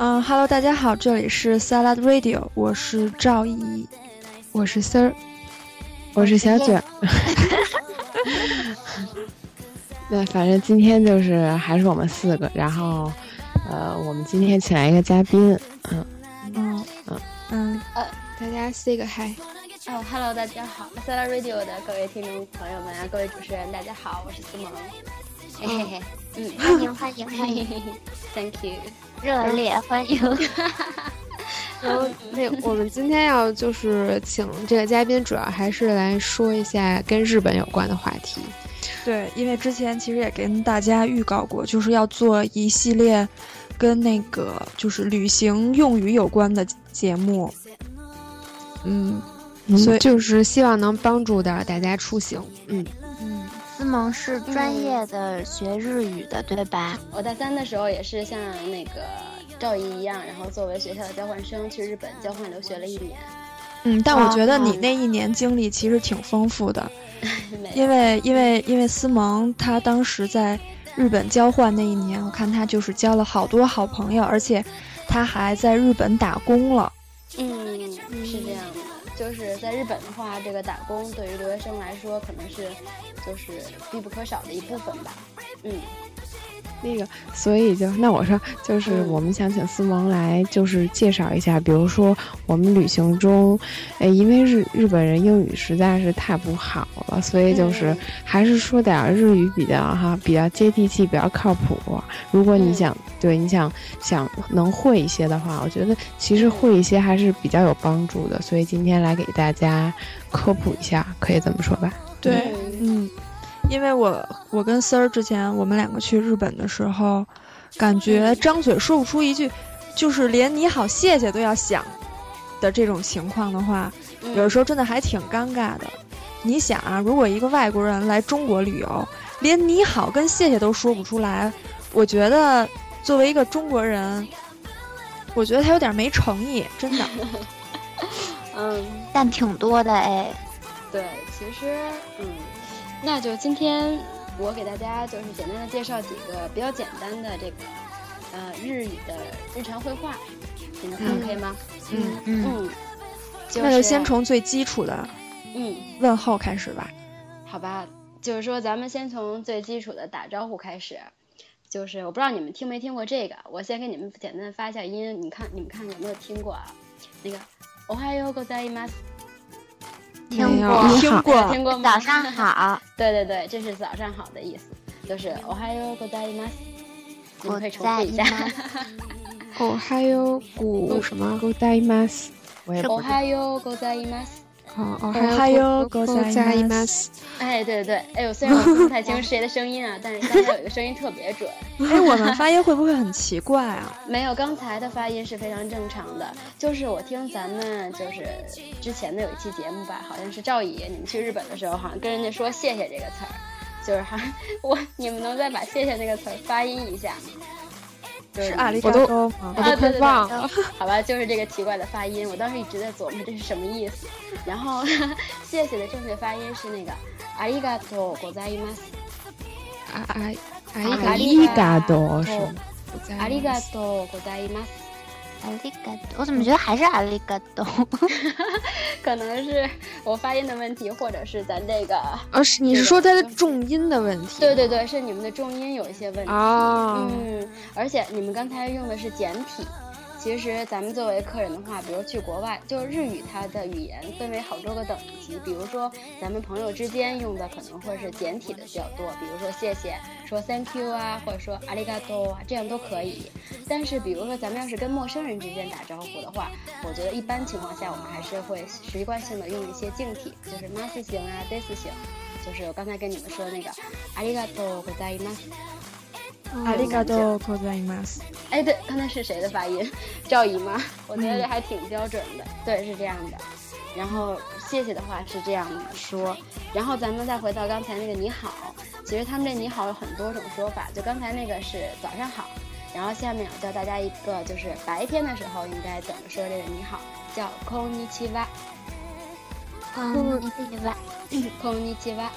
嗯哈喽，大家好，这里是 Salad Radio，我是赵怡，我是丝儿，我是小卷。那反正今天就是还是我们四个，然后，呃，我们今天请来一个嘉宾，嗯嗯嗯嗯，呃，大家 say 个 hi。哦，hello，大家好，Salad Radio 的各位听众朋友们啊，各位主持人，大家好，我是思萌。嘿嘿嘿，嗯，欢迎欢迎欢迎，Thank you，热烈欢迎。然后那我们今天要就是请这个嘉宾，主要还是来说一下跟日本有关的话题。对，因为之前其实也跟大家预告过，就是要做一系列跟那个就是旅行用语有关的节目。嗯，所以就是希望能帮助到大家出行。嗯嗯，思萌是专业的学日语的，对吧？我大三的时候也是像那个赵姨一样，然后作为学校的交换生去日本交换留学了一年。嗯，但我觉得你那一年经历其实挺丰富的。因为因为因为思萌她当时在日本交换那一年，我看她就是交了好多好朋友，而且她还在日本打工了。嗯，是这样的，就是在日本的话，这个打工对于留学生来说，可能是就是必不可少的一部分吧。嗯。那个，所以就那我说，就是我们想请思萌来，就是介绍一下，比如说我们旅行中，哎，因为日日本人英语实在是太不好了，所以就是还是说点日语比较哈，比较接地气，比较靠谱。如果你想对你想想能会一些的话，我觉得其实会一些还是比较有帮助的。所以今天来给大家科普一下，可以这么说吧？对，嗯。因为我我跟丝儿之前我们两个去日本的时候，感觉张嘴说不出一句，就是连你好谢谢都要想的这种情况的话，有的时候真的还挺尴尬的。你想啊，如果一个外国人来中国旅游，连你好跟谢谢都说不出来，我觉得作为一个中国人，我觉得他有点没诚意，真的。嗯，但挺多的哎。对，其实嗯。那就今天我给大家就是简单的介绍几个比较简单的这个呃日语的日常绘画，你们看可以吗？嗯嗯，那就先从最基础的嗯问候开始吧。好吧，就是说咱们先从最基础的打招呼开始，就是我不知道你们听没听过这个，我先给你们简单的发一下音，你看你们看有没有听过啊？那个おはようございます。 听过，听过，听过。早上好。对对对，这是早上好的意思，就是おはようございます。你可以重复一下。おはよう什么ございます？おはようござい ます。哦，还有ございます。哎，对对对，哎呦，虽然我听不太清谁的声音啊，但是刚才有一个声音特别准。哎，我们发音会不会很奇怪啊？没有，刚才的发音是非常正常的。就是我听咱们就是之前的有一期节目吧，好像是赵乙，你们去日本的时候好像跟人家说谢谢这个词儿，就是哈，我你们能再把谢谢那个词儿发音一下吗？ 是阿里嘎多吗？我都快忘了。好吧，就是这个奇怪的发音，我当时一直在琢磨这是什么意思。然后，谢谢的正确发音是那个阿里嘎多ございます。阿阿阿里嘎多是阿里嘎多ございます。 阿里嘎多，我怎么觉得还是阿里嘎多？可能是我发音的问题，或者是咱这个……呃，是你是说它的重音的问题？对对对，是你们的重音有一些问题。嗯，而且你们刚才用的是简体。其实咱们作为客人的话，比如去国外，就日语它的语言分为好多个等级。比如说咱们朋友之间用的可能会是简体的比较多，比如说谢谢，说 thank you 啊，或者说ありがとう啊，这样都可以。但是比如说咱们要是跟陌生人之间打招呼的话，我觉得一般情况下我们还是会习惯性的用一些敬体，就是 mas 型啊，des 型，就是我刚才跟你们说那个ありがとうございます。 阿里嘎多，ございます。哎，对，刚才是谁的发音？赵姨吗？我觉得这还挺标准的。对，是这样的。然后谢谢的话是这样说。然后咱们再回到刚才那个你好，其实他们这你好有很多种说法。就刚才那个是早上好，然后下面我教大家一个，就是白天的时候应该怎么说这个你好，叫こんにちは。こんにちは。こんにちは。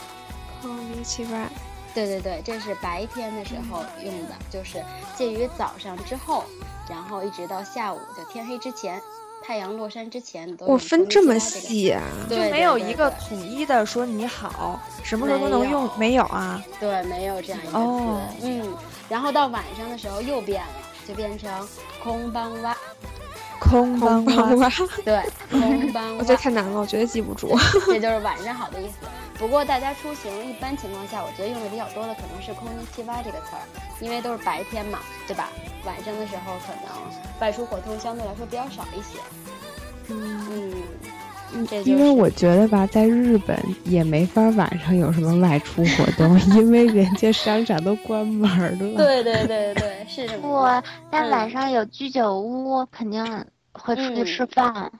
こんにちは。 对对对，这是白天的时候用的，就是介于早上之后，然后一直到下午就天黑之前。太阳落山之前都，我分这么细啊，就没有一个统一的说你好，什么时候都能用，没有啊？对，没有这样一个词。嗯，然后到晚上的时候又变了，就变成空邦哇，空邦哇，对，空邦。我觉得太难了，我觉得记不住。这就是晚上好的意思。不过大家出行一般情况下，我觉得用的比较多的可能是空七八这个词儿，因为都是白天嘛，对吧？晚上的时候可能外出活动相对来说比较少一些。嗯嗯，因为我觉得吧，在日本也没法晚上有什么外出活动，因为人家商场都关门了。对对对对，是这么。不，但晚上有居酒屋，肯定会出去吃饭。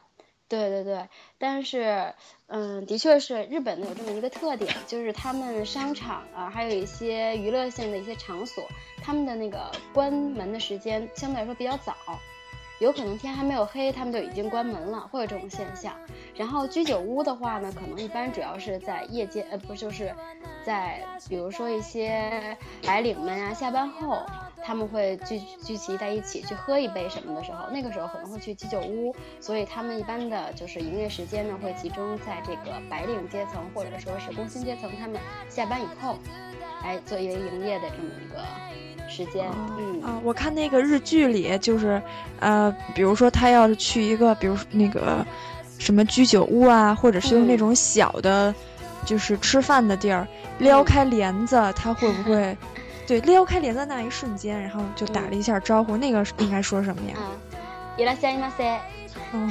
对对对，但是。嗯，的确是日本呢有这么一个特点，就是他们商场啊，还有一些娱乐性的一些场所，他们的那个关门的时间相对来说比较早。有可能天还没有黑，他们就已经关门了，会有这种现象。然后居酒屋的话呢，可能一般主要是在夜间，呃，不就是在比如说一些白领们啊，下班后他们会聚聚集在一起去喝一杯什么的时候，那个时候可能会去居酒屋。所以他们一般的就是营业时间呢，会集中在这个白领阶层或者说是工薪阶层，他们下班以后，来作为营业的这么一个。时间，嗯啊，我看那个日剧里，就是，呃，比如说他要是去一个，比如那个什么居酒屋啊，或者是用那种小的，就是吃饭的地儿，撩开帘子，他会不会，对，撩开帘子那一瞬间，然后就打了一下招呼，那个应该说什么呀？いらっしゃいませ。嗯，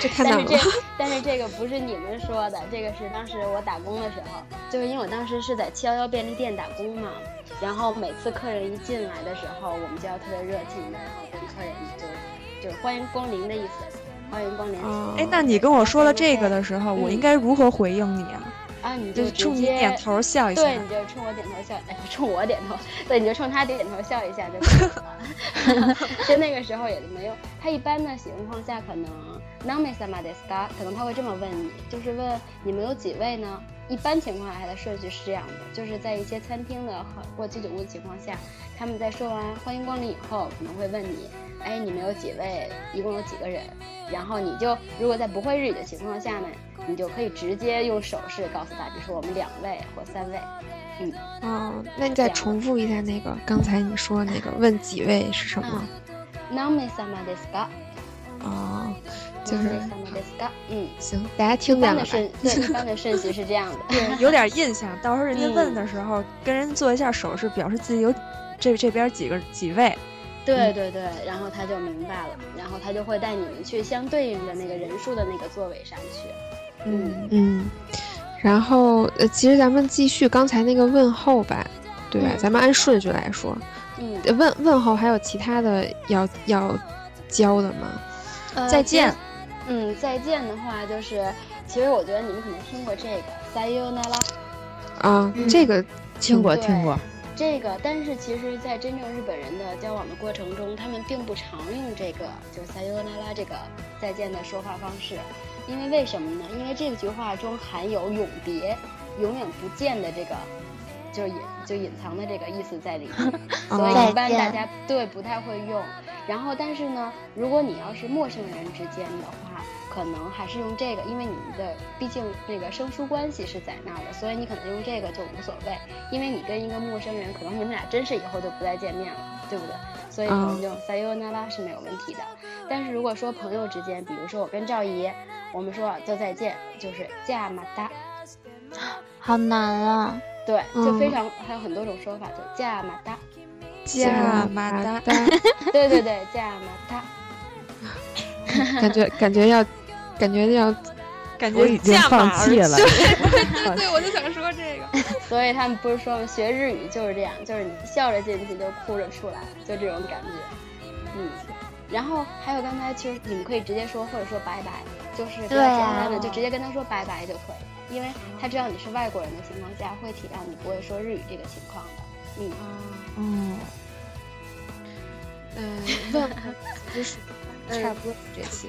这太难了。但是这，但是这个不是你们说的，这个是当时我打工的时候，就是因为我当时是在七幺幺便利店打工嘛。然后每次客人一进来的时候，我们就要特别热情的，然后跟客人就就是欢迎光临的意思，欢迎光临。哎，那你跟我说了这个的时候，我应该如何回应你啊？ 啊，你就冲你点头笑一下。对，你就冲我点头笑，哎，冲我点头，对，你就冲他点头笑一下就可以了。就那个时候也没有，他一般的情况下可能 n a m e s a m a d e s a 可能他会这么问你，就是问你们有几位呢？一般情况下的顺序是这样的，就是在一些餐厅的或居酒屋的情况下，他们在说完欢迎光临以后，可能会问你，哎，你们有几位？一共有几个人？然后你就如果在不会日语的情况下呢，你就可以直接用手势告诉他，比如说我们两位或三位。嗯，哦，那你再重复一下那个刚才你说那个问几位是什么？哦。就是嗯，行，大家听见了。对，一般的顺序是这样的。对，有点印象。到时候人家问的时候，跟人做一下手势，表示自己有这这边几个几位。对对对，然后他就明白了，然后他就会带你们去相对应的那个人数的那个座位上去。嗯嗯。然后呃，其实咱们继续刚才那个问候吧，对吧？咱们按顺序来说。嗯。问问候还有其他的要要教的吗？再见。嗯，再见的话就是，其实我觉得你们可能听过这个 “sayonara”，啊，这个听过听过。这个，但是其实，在真正日本人的交往的过程中，他们并不常用这个，就是 “sayonara” 这个再见的说话方式。因为为什么呢？因为这句话中含有永别、永远不见的这个，就是隐就隐藏的这个意思在里面，所以一般大家对不太会用。然后，但是呢，如果你要是陌生人之间的话，可能还是用这个，因为你们的毕竟那个生疏关系是在那儿的，所以你可能用这个就无所谓。因为你跟一个陌生人，可能你们俩真是以后就不再见面了，对不对？所以可能用 sayonara 是没有问题的。但是如果说朋友之间，比如说我跟赵姨，我们说就再见，就是加马达，好难啊。对，就非常还有很多种说法，就加马达。加马达，对对对，加马达，感觉感觉要，感觉要，感觉已经放弃了。对对对，我就想说这个。所以他们不是说学日语就是这样，就是你笑着进去就哭着出来，就这种感觉。嗯，然后还有刚才其实你们可以直接说或者说拜拜，就是比较简单的，就直接跟他说拜拜就可以，因为他知道你是外国人的情况下会体谅你不会说日语这个情况的。嗯嗯，嗯，问就是差不多这些。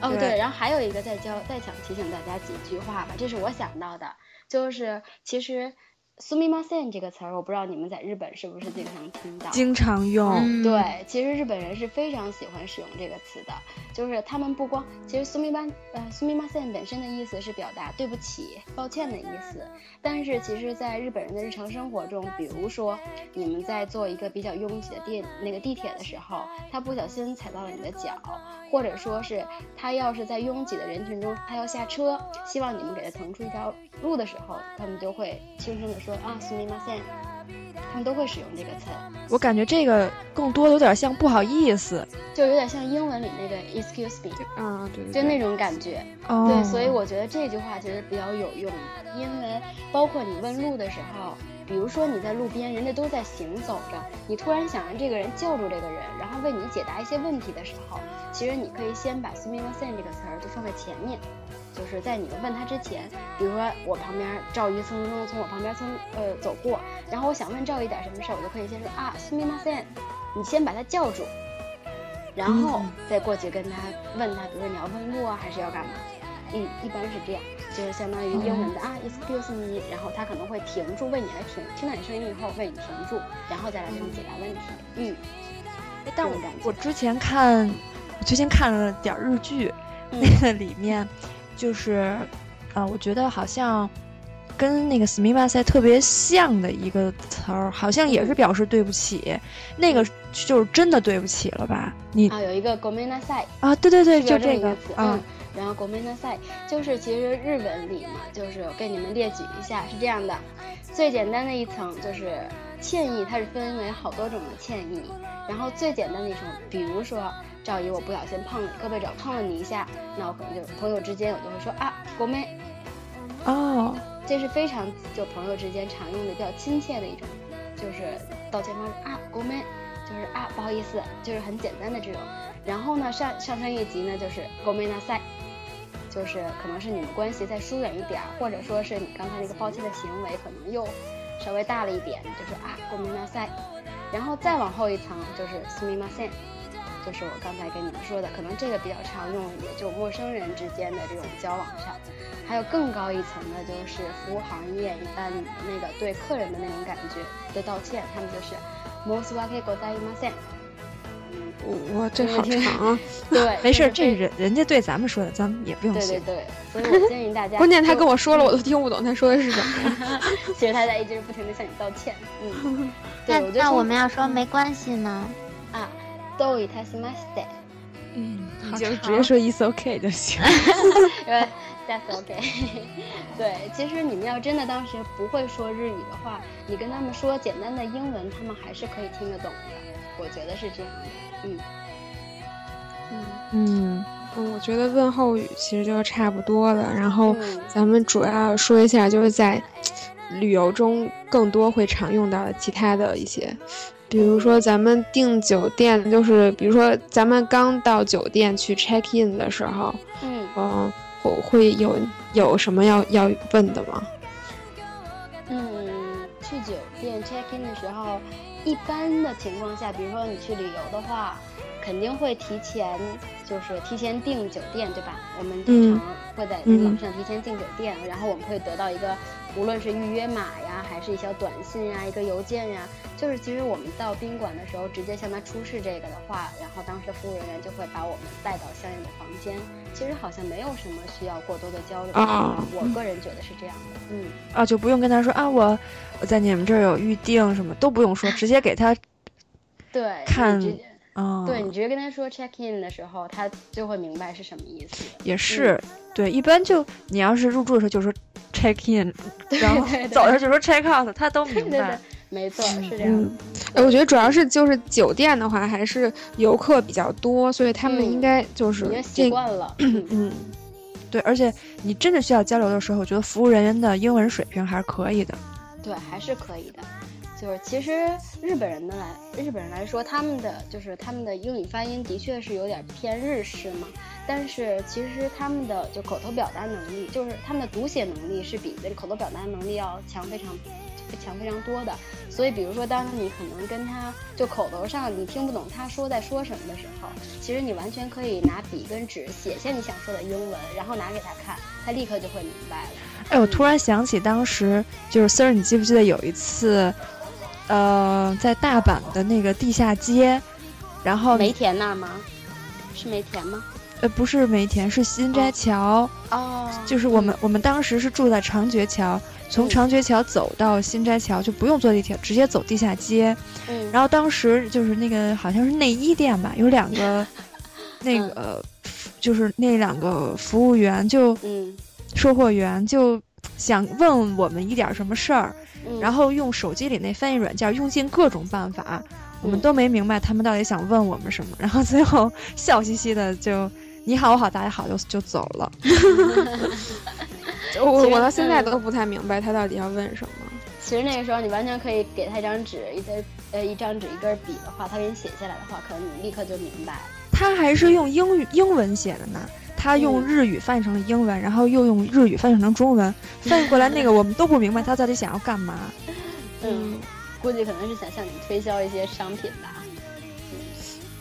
哦，对，然后还有一个再教，再想提醒大家几句话吧，这是我想到的，就是其实 “sumimasen” 这个词儿，我不知道你们在日本是不是经常听到？经常用。对，其实日本人是非常喜欢使用这个词的，就是他们不光，其实 “sumima” 呃 “sumimasen” 本身的意思是表达对不起、抱歉的意思，但是其实，在日本人的日常生活中，比如说你们在坐一个比较拥挤的电那个地铁的时候，他不小心踩到了你的脚，或者说是他要是在拥挤的人群中，他要下车，希望你们给他腾出一条路的时候，他们就会轻声的说啊 m a s e n 他们都会使用这个词。我感觉这个更多有点像不好意思，就有点像英文里那个 excuse me，啊对，就那种感觉。对，所以我觉得这句话其实比较有用，因为包括你问路的时候，比如说你在路边，人家都在行走着，你突然想让这个人叫住这个人，然后为你解答一些问题的时候，其实你可以先把 m a s e n 这个词儿就放在前面。就是在你们问他之前，比如说我旁边赵姨匆匆从我旁边从呃走过，然后我想问赵姨点什么事儿，我就可以先说啊 a s e n 你先把他叫住，然后再过去跟他问他，比如说你要问路啊，还是要干嘛？嗯，一般是这样，就是相当于英文的啊，excuse me，然后他可能会停住，为你来停，听到你声音以后为你停住，然后再来给你解答问题。嗯，但我我之前看，我最近看了点日剧，那个里面。就是，啊，我觉得好像跟那个“斯密马赛”特别像的一个词儿，好像也是表示对不起。那个就是真的对不起了吧？你啊，有一个“ごめんなさい”啊，对对对，就这个词。嗯，然后“ごめんなさい”就是其实日文里嘛，就是我给你们列举一下，是这样的：最简单的一层就是歉意，它是分为好多种的歉意。然后最简单的一种，比如说。 赵姨，我不小心碰了胳膊肘，碰了你一下，那我可能就朋友之间，我就会说啊，狗妹，哦，这是非常就朋友之间常用的比较亲切的一种，就是道歉方式啊，狗妹，就是啊，不好意思，就是很简单的这种。然后呢，上上升一级呢，就是狗妹那赛，就是可能是你们关系再疏远一点，或者说是你刚才那个抱歉的行为可能又稍微大了一点，就是啊，狗妹那赛。然后再往后一层就是すみません。 就是我刚才跟你们说的，可能这个比较常用，也就陌生人之间的这种交往上。还有更高一层的，就是服务行业一般那个对客人的那种感觉的道歉，他们就是 most welcome go d a i m a s e n 我这好长啊。对，没事，这人人家对咱们说的，咱们也不用学。对对对，所以我建议大家。关键他跟我说了，我都听不懂他说的是什么。其实他在一直不停的向你道歉。嗯。那那我们要说没关系呢？啊。都以他是 master，嗯，就直接说 is OK 就行，因为 that's OK。对，其实你们要真的当时不会说日语的话，你跟他们说简单的英文，他们还是可以听得懂的。我觉得是这样的，嗯，嗯嗯嗯，我觉得问候语其实就差不多了。然后咱们主要说一下，就是在旅游中更多会常用到的其他的一些。比如说，咱们订酒店，就是比如说，咱们刚到酒店去 check in 的时候，嗯，嗯，会会有有什么要要问的吗？嗯，去酒店 check in 的时候，一般的情况下，比如说你去旅游的话，肯定会提前，就是提前订酒店，对吧？我们通常会在网上提前订酒店，然后我们会得到一个。无论是预约码呀，还是一条短信呀，一个邮件呀，就是其实我们到宾馆的时候，直接向他出示这个的话，然后当时服务人员就会把我们带到相应的房间。其实好像没有什么需要过多的交流啊，我个人觉得是这样的。嗯，啊，就不用跟他说啊，我我在你们这儿有预定，什么都不用说，直接给他对看。啊，对你直接跟他说 check in 的时候，他就会明白是什么意思。也是，对，一般就你要是入住的时候就说 check in，然后走的时候就说 check out，他都明白。没错，是这样。哎，我觉得主要是就是酒店的话，还是游客比较多，所以他们应该就是已经习惯了。嗯，对，而且你真的需要交流的时候，我觉得服务人员的英文水平还是可以的。对，还是可以的。就是其实日本人的来日本人来说，他们的就是他们的英语发音的确是有点偏日式嘛，但是其实他们的就口头表达能力，就是他们的读写能力是比这个口头表达能力要强非常强非常多的。所以比如说，当你可能跟他就口头上你听不懂他说在说什么的时候，其实你完全可以拿笔跟纸写下你想说的英文，然后拿给他看，他立刻就会明白了。哎，我突然想起当时就是 Sir，，你记不记得有一次，呃，在大阪的那个地下街，然后梅田那儿吗？是梅田吗？呃，不是梅田，是新斋桥。哦，就是我们我们当时是住在长觉桥，从长觉桥走到新斋桥就不用坐地铁，直接走地下街。嗯，然后当时就是那个好像是内衣店吧，有两个 那个就是那两个服务员就嗯，售货员就想问我们一点什么事儿，然后用手机里那翻译软件用尽各种办法，我们都没明白他们到底想问我们什么，然后最后笑嘻嘻的就。你好，我好，大家好，就就走了。我我到现在都不太明白他到底要问什么。其实那个时候你完全可以给他一张纸，一根呃一张纸一根笔的话，他给你写下来的话，可能你立刻就明白。他还是用英语英文写的呢，他用日语翻译成了英文，然后又用日语翻译成中文，翻译过来那个我们都不明白他到底想要干嘛。嗯，估计可能是想向你推销一些商品吧。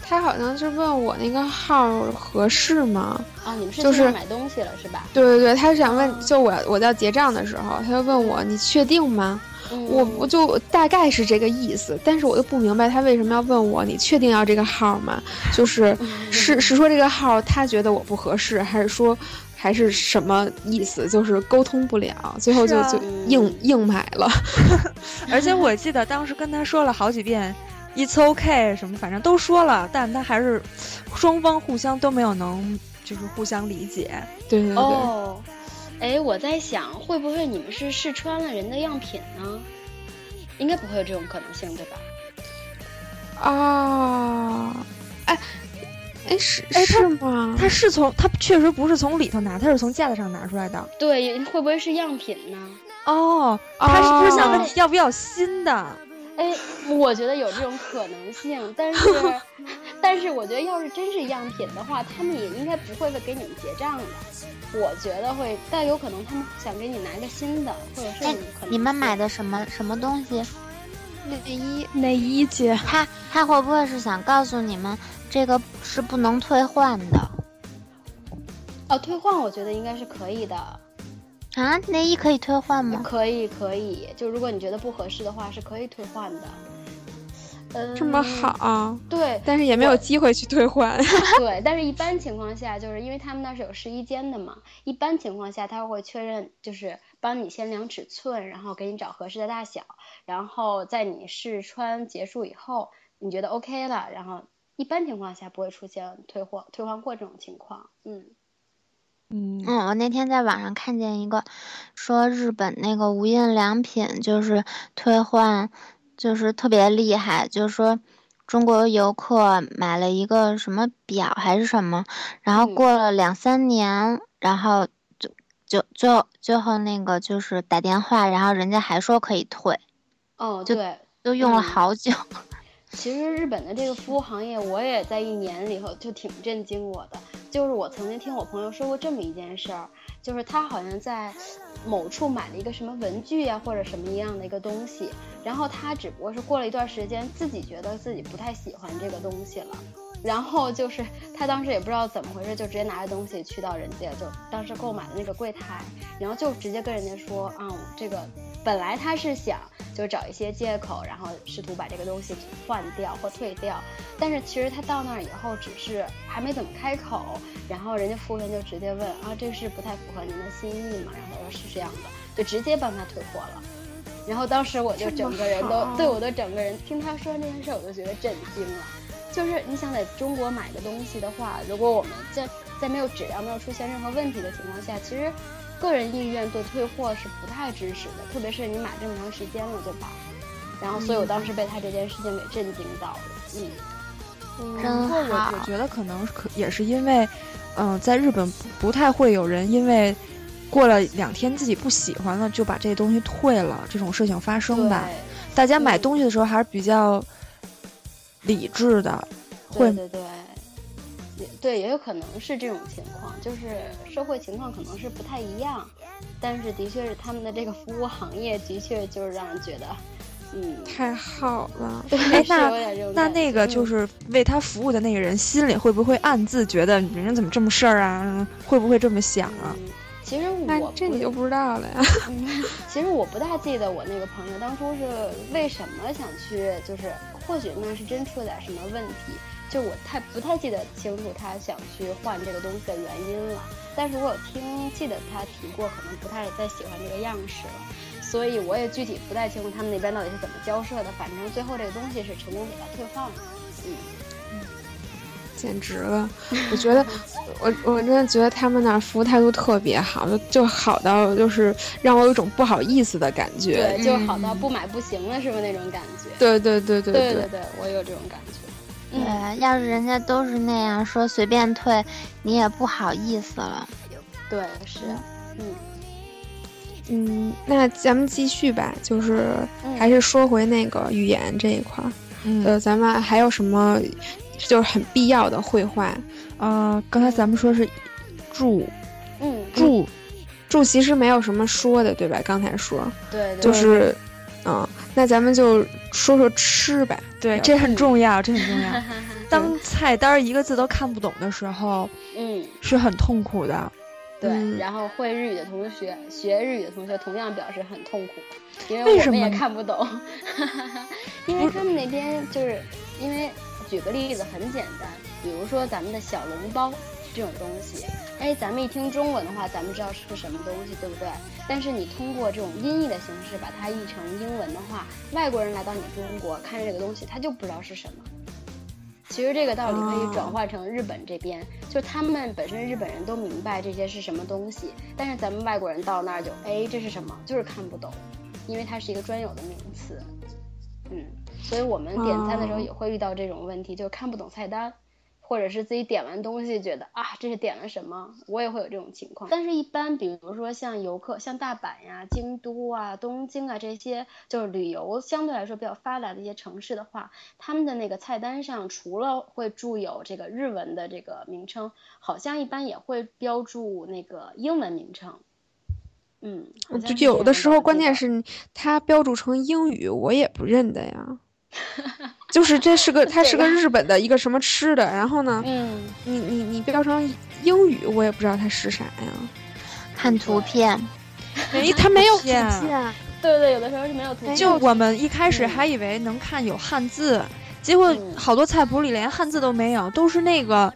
他好像是问我那个号合适吗？啊，你们是就是买东西了是吧？对对对，他是想问，就我我在结账的时候，他就问我你确定吗？我我就大概是这个意思，但是我又不明白他为什么要问我，你确定要这个号吗？就是是是说这个号他觉得我不合适，还是说还是什么意思？就是沟通不了，最后就就硬硬买了。而且我记得当时跟他说了好几遍。It's OK，什么反正都说了，但他还是双方互相都没有能就是互相理解。对对对。哦，哎，我在想会不会你们是试穿了人的样品呢？应该不会有这种可能性，对吧？啊，哎，哎是是吗？他是从他确实不是从里头拿，他是从架子上拿出来的。对，会不会是样品呢？哦，他是不是想问你要不要新的？哎，我觉得有这种可能性，但是，但是我觉得要是真是样品的话，他们也应该不会给你们结账的。我觉得会，但有可能他们想给你拿个新的，或者是可能。你们买的什么什么东西？内衣，内衣姐。他他会不会是想告诉你们，这个是不能退换的？哦，退换我觉得应该是可以的。啊，内衣可以退换吗？可以，可以。就如果你觉得不合适的话，是可以退换的。嗯，这么好。对，但是也没有机会去退换。对，但是一般情况下，就是因为他们那是有试衣间的嘛，一般情况下他会确认，就是帮你先量尺寸，然后给你找合适的大小，然后在你试穿结束以后，你觉得 OK 了，然后一般情况下不会出现退货、退换货这种情况。嗯。嗯嗯，我那天在网上看见一个，说日本那个无印良品就是退换，就是特别厉害，就是说中国游客买了一个什么表还是什么，然后过了两三年，然后就就最后最后那个就是打电话，然后人家还说可以退，哦，对，都用了好久。其实日本的这个服务行业，我也在一年里头就挺震惊我的。就是我曾经听我朋友说过这么一件事儿，就是他好像在某处买了一个什么文具呀，或者什么一样的一个东西，然后他只不过是过了一段时间，自己觉得自己不太喜欢这个东西了。然后就是他当时也不知道怎么回事，就直接拿着东西去到人家就当时购买的那个柜台，然后就直接跟人家说啊，这个本来他是想就找一些借口，然后试图把这个东西换掉或退掉，但是其实他到那儿以后只是还没怎么开口，然后人家服务员就直接问啊，这是不太符合您的心意嘛？然后他说是这样的，就直接帮他退货了。然后当时我就整个人都对我的整个人听他说这件事，我就觉得震惊了。就是你想在中国买个东西的话，如果我们在在没有质量、没有出现任何问题的情况下，其实个人意愿对退货是不太支持的，特别是你买这么长时间了，对吧？然后，所以我当时被他这件事情给震惊到了。嗯，真好。我我觉得可能可也是因为，嗯，在日本不太会有人因为过了两天自己不喜欢了就把这东西退了这种事情发生吧。大家买东西的时候还是比较。理智的，对对对，也对，也有可能是这种情况，就是社会情况可能是不太一样，但是的确是他们的这个服务行业的确就是让人觉得，嗯，太好了。哎，那那那个就是为他服务的那个人心里会不会暗自觉得人家怎么这么事儿啊？会不会这么想啊？其实我这你就不知道了呀。其实我不大记得我那个朋友当初是为什么想去，就是或许那是真出了点什么问题，就我太不太记得清楚他想去换这个东西的原因了。但是我有听记得他提过，可能不太再喜欢这个样式了，所以我也具体不太清楚他们那边到底是怎么交涉的。反正最后这个东西是成功给他退换了。嗯。简直了！我觉得，我我真的觉得他们那服务态度特别好，就就好到就是让我有一种不好意思的感觉，对，就好到不买不行了，是不是那种感觉？对对对对对对对，我有这种感觉。对，要是人家都是那样说随便退，你也不好意思了。对，是，嗯。嗯，那咱们继续吧，就是还是说回那个语言这一块儿，呃，咱们还有什么？就是很必要的绘画，呃，刚才咱们说是住，嗯，住，住其实没有什么说的，对吧？刚才说，对，就是，嗯，那咱们就说说吃呗，对，这很重要，这很重要。当菜单一个字都看不懂的时候，嗯，是很痛苦的。对，然后会日语的同学，学日语的同学同样表示很痛苦，因为我们也看不懂，因为他们那边就是因为。举个例子很简单，比如说咱们的小笼包这种东西，哎，咱们一听中文的话，咱们知道是个什么东西，对不对？但是你通过这种音译的形式把它译成英文的话，外国人来到你中国看着这个东西，他就不知道是什么。其实这个道理可以转化成日本这边，就他们本身日本人都明白这些是什么东西，但是咱们外国人到那儿就，哎，这是什么？就是看不懂，因为它是一个专有的名词，嗯。所以我们点餐的时候也会遇到这种问题，就看不懂菜单，或者是自己点完东西觉得啊这是点了什么，我也会有这种情况。但是，一般比如说像游客，像大阪呀、京都啊、东京啊这些，就是旅游相对来说比较发达的一些城市的话，他们的那个菜单上除了会注有这个日文的这个名称，好像一般也会标注那个英文名称。嗯，就有的时候关键是它标注成英语，我也不认得呀。就是这是个，它是个日本的一个什么吃的，然后呢，嗯，你你你标成英语，我也不知道它是啥呀。看图片，没，它没有图片。对对，有的时候是没有图片。就我们一开始还以为能看有汉字，结果好多菜谱里连汉字都没有，都是那个，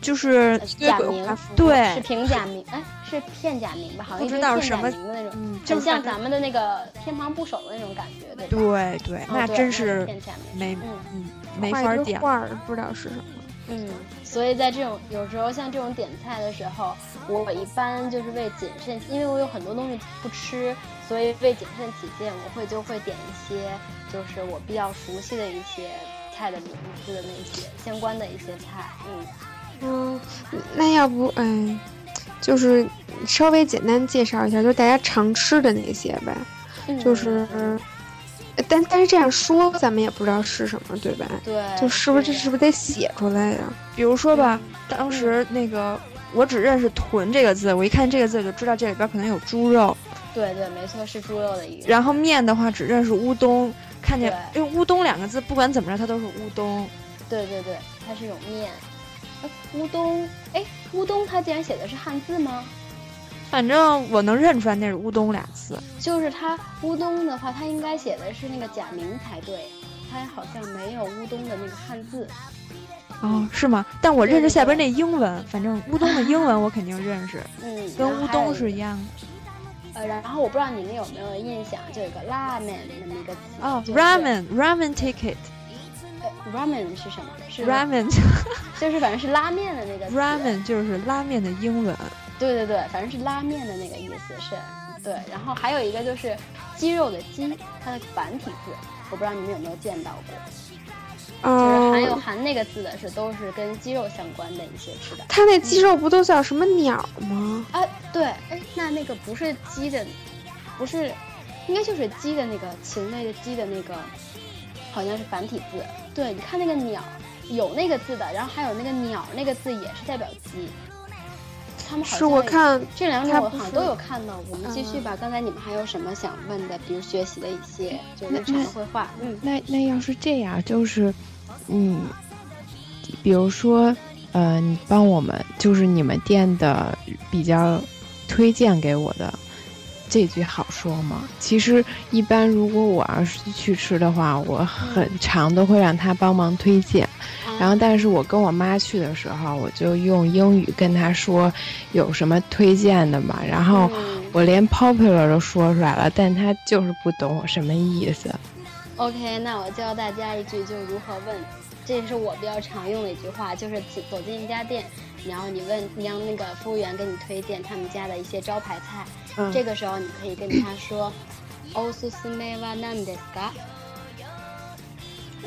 就是假名，对，是平假名，哎。是片假名吧？好像不知道什么名的那种，就像咱们的那个偏旁部首的那种感觉，对对对，那真是没嗯没法点，画不知道是什么。嗯，所以在这种有时候像这种点菜的时候，我一般就是为谨慎，因为我有很多东西不吃，所以为谨慎起见，我会就会点一些就是我比较熟悉的一些菜的名字的那些相关的一些菜。嗯嗯，那要不嗯。就是稍微简单介绍一下，就是大家常吃的那些呗，就是，但但是这样说咱们也不知道是什么，对吧？对，就是不是这是不是得写出来呀？比如说吧，当时那个我只认识“豚”这个字，我一看这个字就知道这里边可能有猪肉。对对，没错，是猪肉的一个。然后面的话，只认识乌冬，看见因为乌冬两个字，不管怎么着它都是乌冬。对对对，它是一种面。乌冬，哎，乌冬，它竟然写的是汉字吗？反正我能认出来那是乌冬俩字。就是它乌冬的话，它应该写的是那个假名才对，它好像没有乌冬的那个汉字。哦，是吗？但我认识下边那英文，反正乌冬的英文我肯定认识，嗯，跟乌冬是一样的。呃，然后我不知道你们有没有印象，就有个拉面那么一个词。哦，ramen，ramen ticket。Ramen 是什么？是 Ramen，就是反正是拉面的那个。Ramen 就是拉面的英文。对对对，反正是拉面的那个意思是。对，然后还有一个就是鸡肉的鸡，它的繁体字，我不知道你们有没有见到过。就是含有含那个字的是都是跟鸡肉相关的一些吃的。它那鸡肉不都叫什么鸟吗？啊，对，哎，那那个不是鸡的，不是，应该就是鸡的那个禽类的鸡的那个。好像是繁体字，对，你看那个鸟，有那个字的，然后还有那个鸟那个字也是代表鸡。他们好像是我看这两种我好像都有看到。我们继续吧，刚才你们还有什么想问的？比如学习的一些，就日常绘画。嗯，那那要是这样，就是，嗯，比如说，呃，你帮我们，就是你们店的比较推荐给我的。这句好说吗？其实一般如果我要是去吃的话，我很长都会让他帮忙推荐。然后，但是我跟我妈去的时候，我就用英语跟她说有什么推荐的嘛。然后我连 popular 都说出来了，但她就是不懂我什么意思。OK，那我教大家一句，就如何问。这是我比较常用的一句话，就是走进一家店，然后你问，你让那个服务员给你推荐他们家的一些招牌菜。这个时候你可以跟他说 s u s m e wa nan desu ka？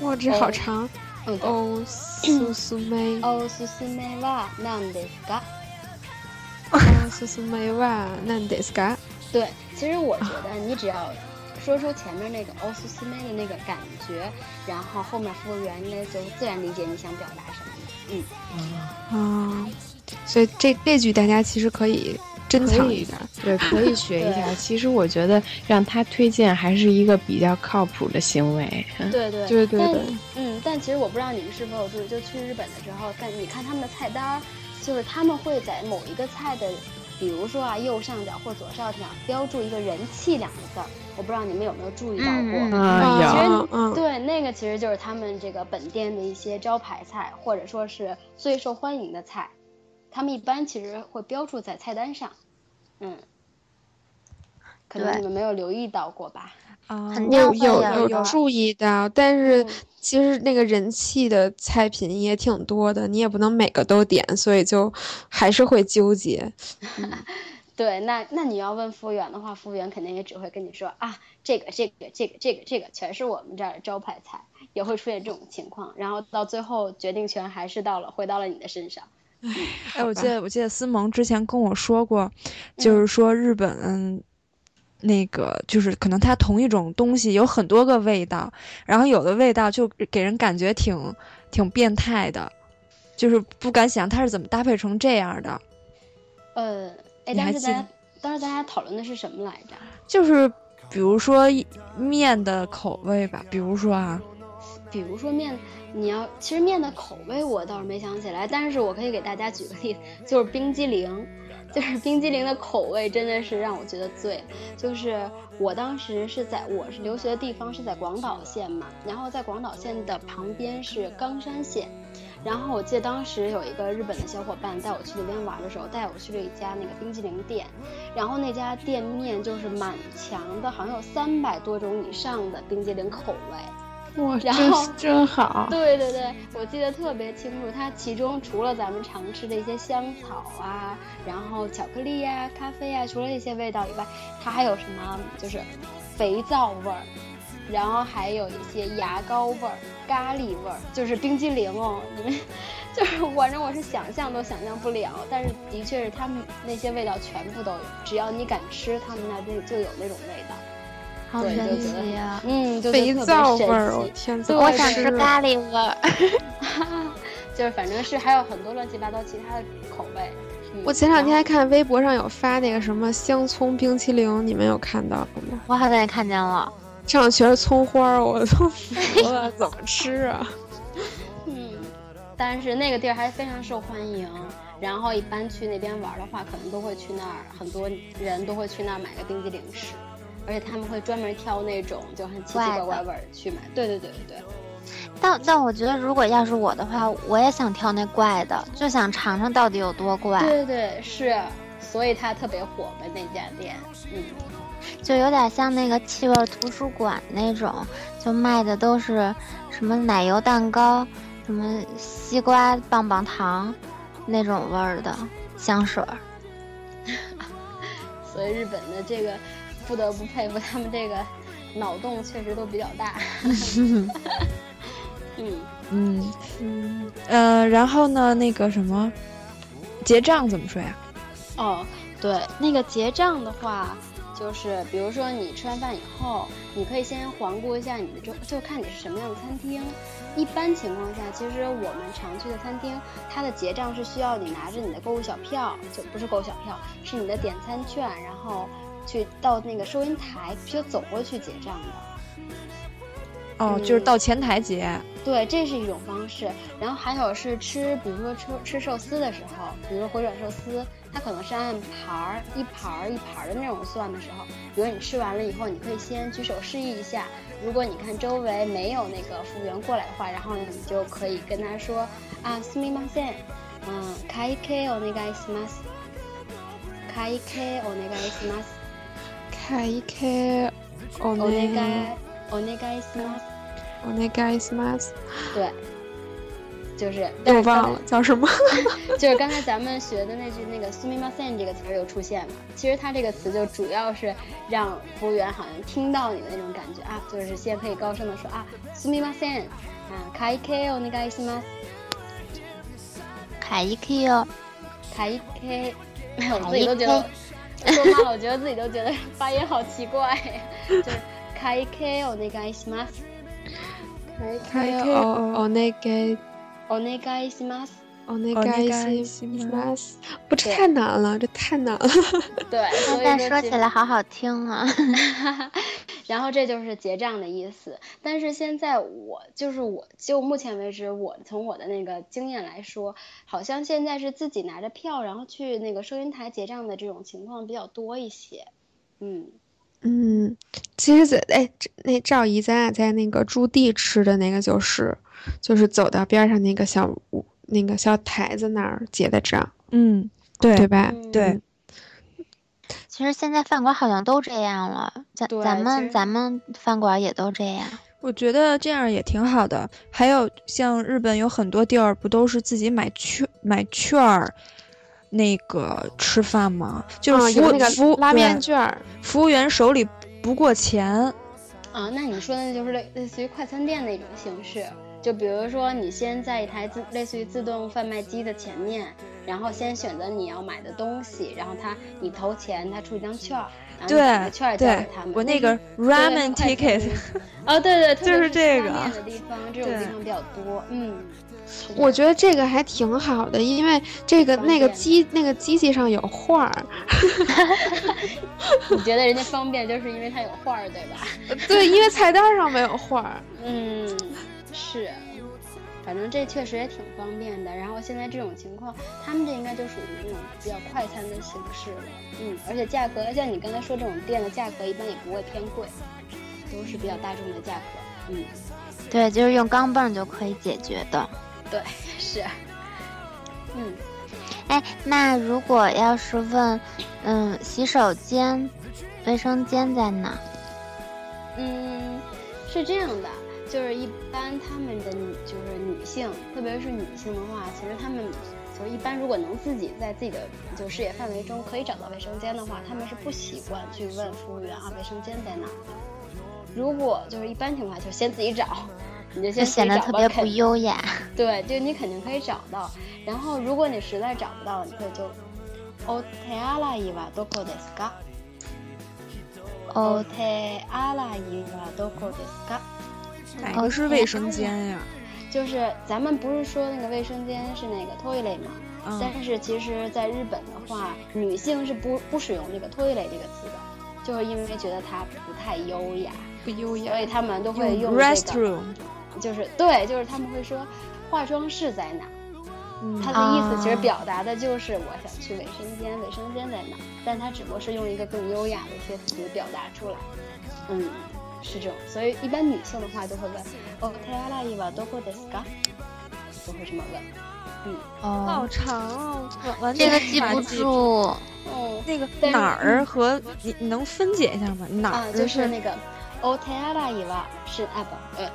哇，这好长。嗯，O su su me，O su su me wa nan desu ka？O su su me wa nan desu ka？对，其实我觉得你只要说出前面那个 O su su me 的那个感觉，然后后面服务员应该就自然理解你想表达什么了。嗯，啊，所以这这句大家其实可以。珍藏一下，对，可以学一下。其实我觉得让他推荐还是一个比较靠谱的行为。对对对对对。嗯，但其实我不知道你们是否有注意，就去日本的时候，但你看他们的菜单，就是他们会在某一个菜的，比如说啊右上角或左上角标注一个人气两个字儿。我不知道你们有没有注意到过？啊，有。对，那个其实就是他们这个本店的一些招牌菜，或者说是最受欢迎的菜。他们一般其实会标注在菜单上，嗯，可能你们没有留意到过吧？啊，有有有注意到，但是其实那个人气的菜品也挺多的，你也不能每个都点，所以就还是会纠结。对，那那你要问服务员的话，服务员肯定也只会跟你说啊，这个这个这个这个这个全是我们这儿的招牌菜，也会出现这种情况，然后到最后决定权还是到了回到了你的身上。哎，我记得我记得思萌之前跟我说过，就是说日本那个就是可能它同一种东西有很多个味道，然后有的味道就给人感觉挺挺变态的，就是不敢想它是怎么搭配成这样的。呃，哎，当时大家当时大家讨论的是什么来着？就是比如说面的口味吧，比如说啊，比如说面。你要其实面的口味我倒是没想起来，但是我可以给大家举个例子，就是冰激凌，就是冰激凌的口味真的是让我觉得醉。就是我当时是在我是留学的地方是在广岛县嘛，然后在广岛县的旁边是冈山县，然后我记得当时有一个日本的小伙伴带我去那边玩的时候，带我去了一家那个冰激凌店，然后那家店面就是满墙的，好像有三百多种以上的冰激凌口味。哇，然后真好。对对对，我记得特别清楚。它其中除了咱们常吃的一些香草啊，然后巧克力呀、咖啡啊，除了这些味道以外，它还有什么？就是肥皂味儿，然后还有一些牙膏味儿、咖喱味儿，就是冰激凌哦。你们就是，反正我是想象都想象不了。但是的确是他们那些味道全部都有，只要你敢吃，他们那边就有那种味道。好神奇呀！嗯，肥皂味儿，我天，我想吃咖喱味儿。就是反正是还有很多乱七八糟其他的口味。我前两天还看微博上有发那个什么香葱冰淇淋，你们有看到吗？我好像也看见了，上面全是葱花，我都服了，怎么吃啊？嗯，但是那个地儿还非常受欢迎，然后一般去那边玩的话，可能都会去那儿，很多人都会去那儿买个冰激凌吃。而且他们会专门挑那种就很奇奇怪怪味儿去买，对对对对对。但但我觉得，如果要是我的话，我也想挑那怪的，就想尝尝到底有多怪。对对对，是，所以它特别火呗那家店，嗯，就有点像那个气味图书馆那种，就卖的都是什么奶油蛋糕、什么西瓜棒棒糖那种味儿的香水儿。所以日本的这个。不得不佩服他们这个脑洞确实都比较大。嗯嗯嗯呃，然后呢，那个什么，结账怎么说呀？哦，对，那个结账的话，就是比如说你吃完饭以后，你可以先环顾一下你的，周就看你是什么样的餐厅。一般情况下，其实我们常去的餐厅，它的结账是需要你拿着你的购物小票，就不是购物小票，是你的点餐券，然后。去到那个收银台，必须走过去结账的。哦，就是到前台结。对，这是一种方式。然后还有是吃，比如说吃吃寿司的时候，比如说回转寿司，它可能是按盘儿一盘儿一盘儿的那种算的时候，比如你吃完了以后，你可以先举手示意一下。如果你看周围没有那个服务员过来的话，然后呢，你就可以跟他说啊，すみません，嗯，会計お願いします。会計お願いします。会計お願いお願いします。お願いします。对。 就是，我忘了叫什么，就是刚才咱们学的那句那个 “sumimasen” 这个词儿又出现了。其实它这个词就主要是让服务员好像听到你的那种感觉啊，就是先可以高声的说啊 “sumimasen”，啊 “kai k o 那个 s 吗？kai k o kai k，我自己都觉得 说慢了，我觉得自己都觉得发音好奇怪，就是 “kai k o 那个 s 吗？kai k o 那个。お願いします。お願いします。不，这太难了，这太难了。对，但说起来好好听啊。然后这就是结账的意思。但是现在我就是我就目前为止，我从我的那个经验来说，好像现在是自己拿着票，然后去那个收银台结账的这种情况比较多一些。嗯嗯，其实，在哎，那赵姨咱俩在那个驻地吃的那个就是。 就是走到边上那个小屋、那个小台子那儿结的账，嗯，对对吧？对。其实现在饭馆好像都这样了，咱咱们咱们饭馆也都这样。我觉得这样也挺好的。还有像日本有很多地儿，不都是自己买券买券儿那个吃饭吗？就是服务那个拉面券，服务员手里不过钱。啊，那你说的就是类类似于快餐店那种形式。就比如说，你先在一台自类似于自动贩卖机的前面，然后先选择你要买的东西，然后他你投钱，他出一张券儿，对，券儿交给他们。我那个 ramen ticket，哦，对对，就是这个。的地方，这种地方比较多，嗯。我觉得这个还挺好的，因为这个那个机那个机器上有画儿。你觉得人家方便，就是因为它有画儿，对吧？对，因为菜单上没有画儿。嗯。是，反正这确实也挺方便的。然后现在这种情况，他们这应该就属于那种比较快餐的形式了。嗯，而且价格像你刚才说这种店的价格，一般也不会偏贵，都是比较大众的价格。嗯，对，就是用钢镚就可以解决的。对，是。嗯，哎，那如果要是问，嗯，洗手间、卫生间在哪？嗯，是这样的。就是一般他们的女就是女性，特别是女性的话，其实他们就一般如果能自己在自己的就视野范围中可以找到卫生间的话，他们是不习惯去问服务员啊卫生间在哪。如果就是一般情况下就先自己找，你就先显得特别不优雅。对，就你肯定可以找到。然后如果你实在找不到，你可以就お手洗いはどこですか？お手洗いはどこですか？ 哪个是卫生间呀？就是咱们不是说那个卫生间是那个 toilet 吗？嗯。但是其实，在日本的话，女性是不不使用这个 toilet 这个词的，就是因为觉得它不太优雅，不优雅，所以他们都会用 restroom。就是对，就是他们会说化妆室在哪？他的意思其实表达的就是我想去卫生间，卫生间在哪？但他只不过是用一个更优雅的一些词表达出来。嗯。是这种，所以一般女性的话都会问哦，手洗いはどこですか？都会这么问。嗯，哦，好长，完这个记不住。哦，那个哪儿和你你能分解一下吗？哪儿就是那个哦，手洗いは是啊不，呃，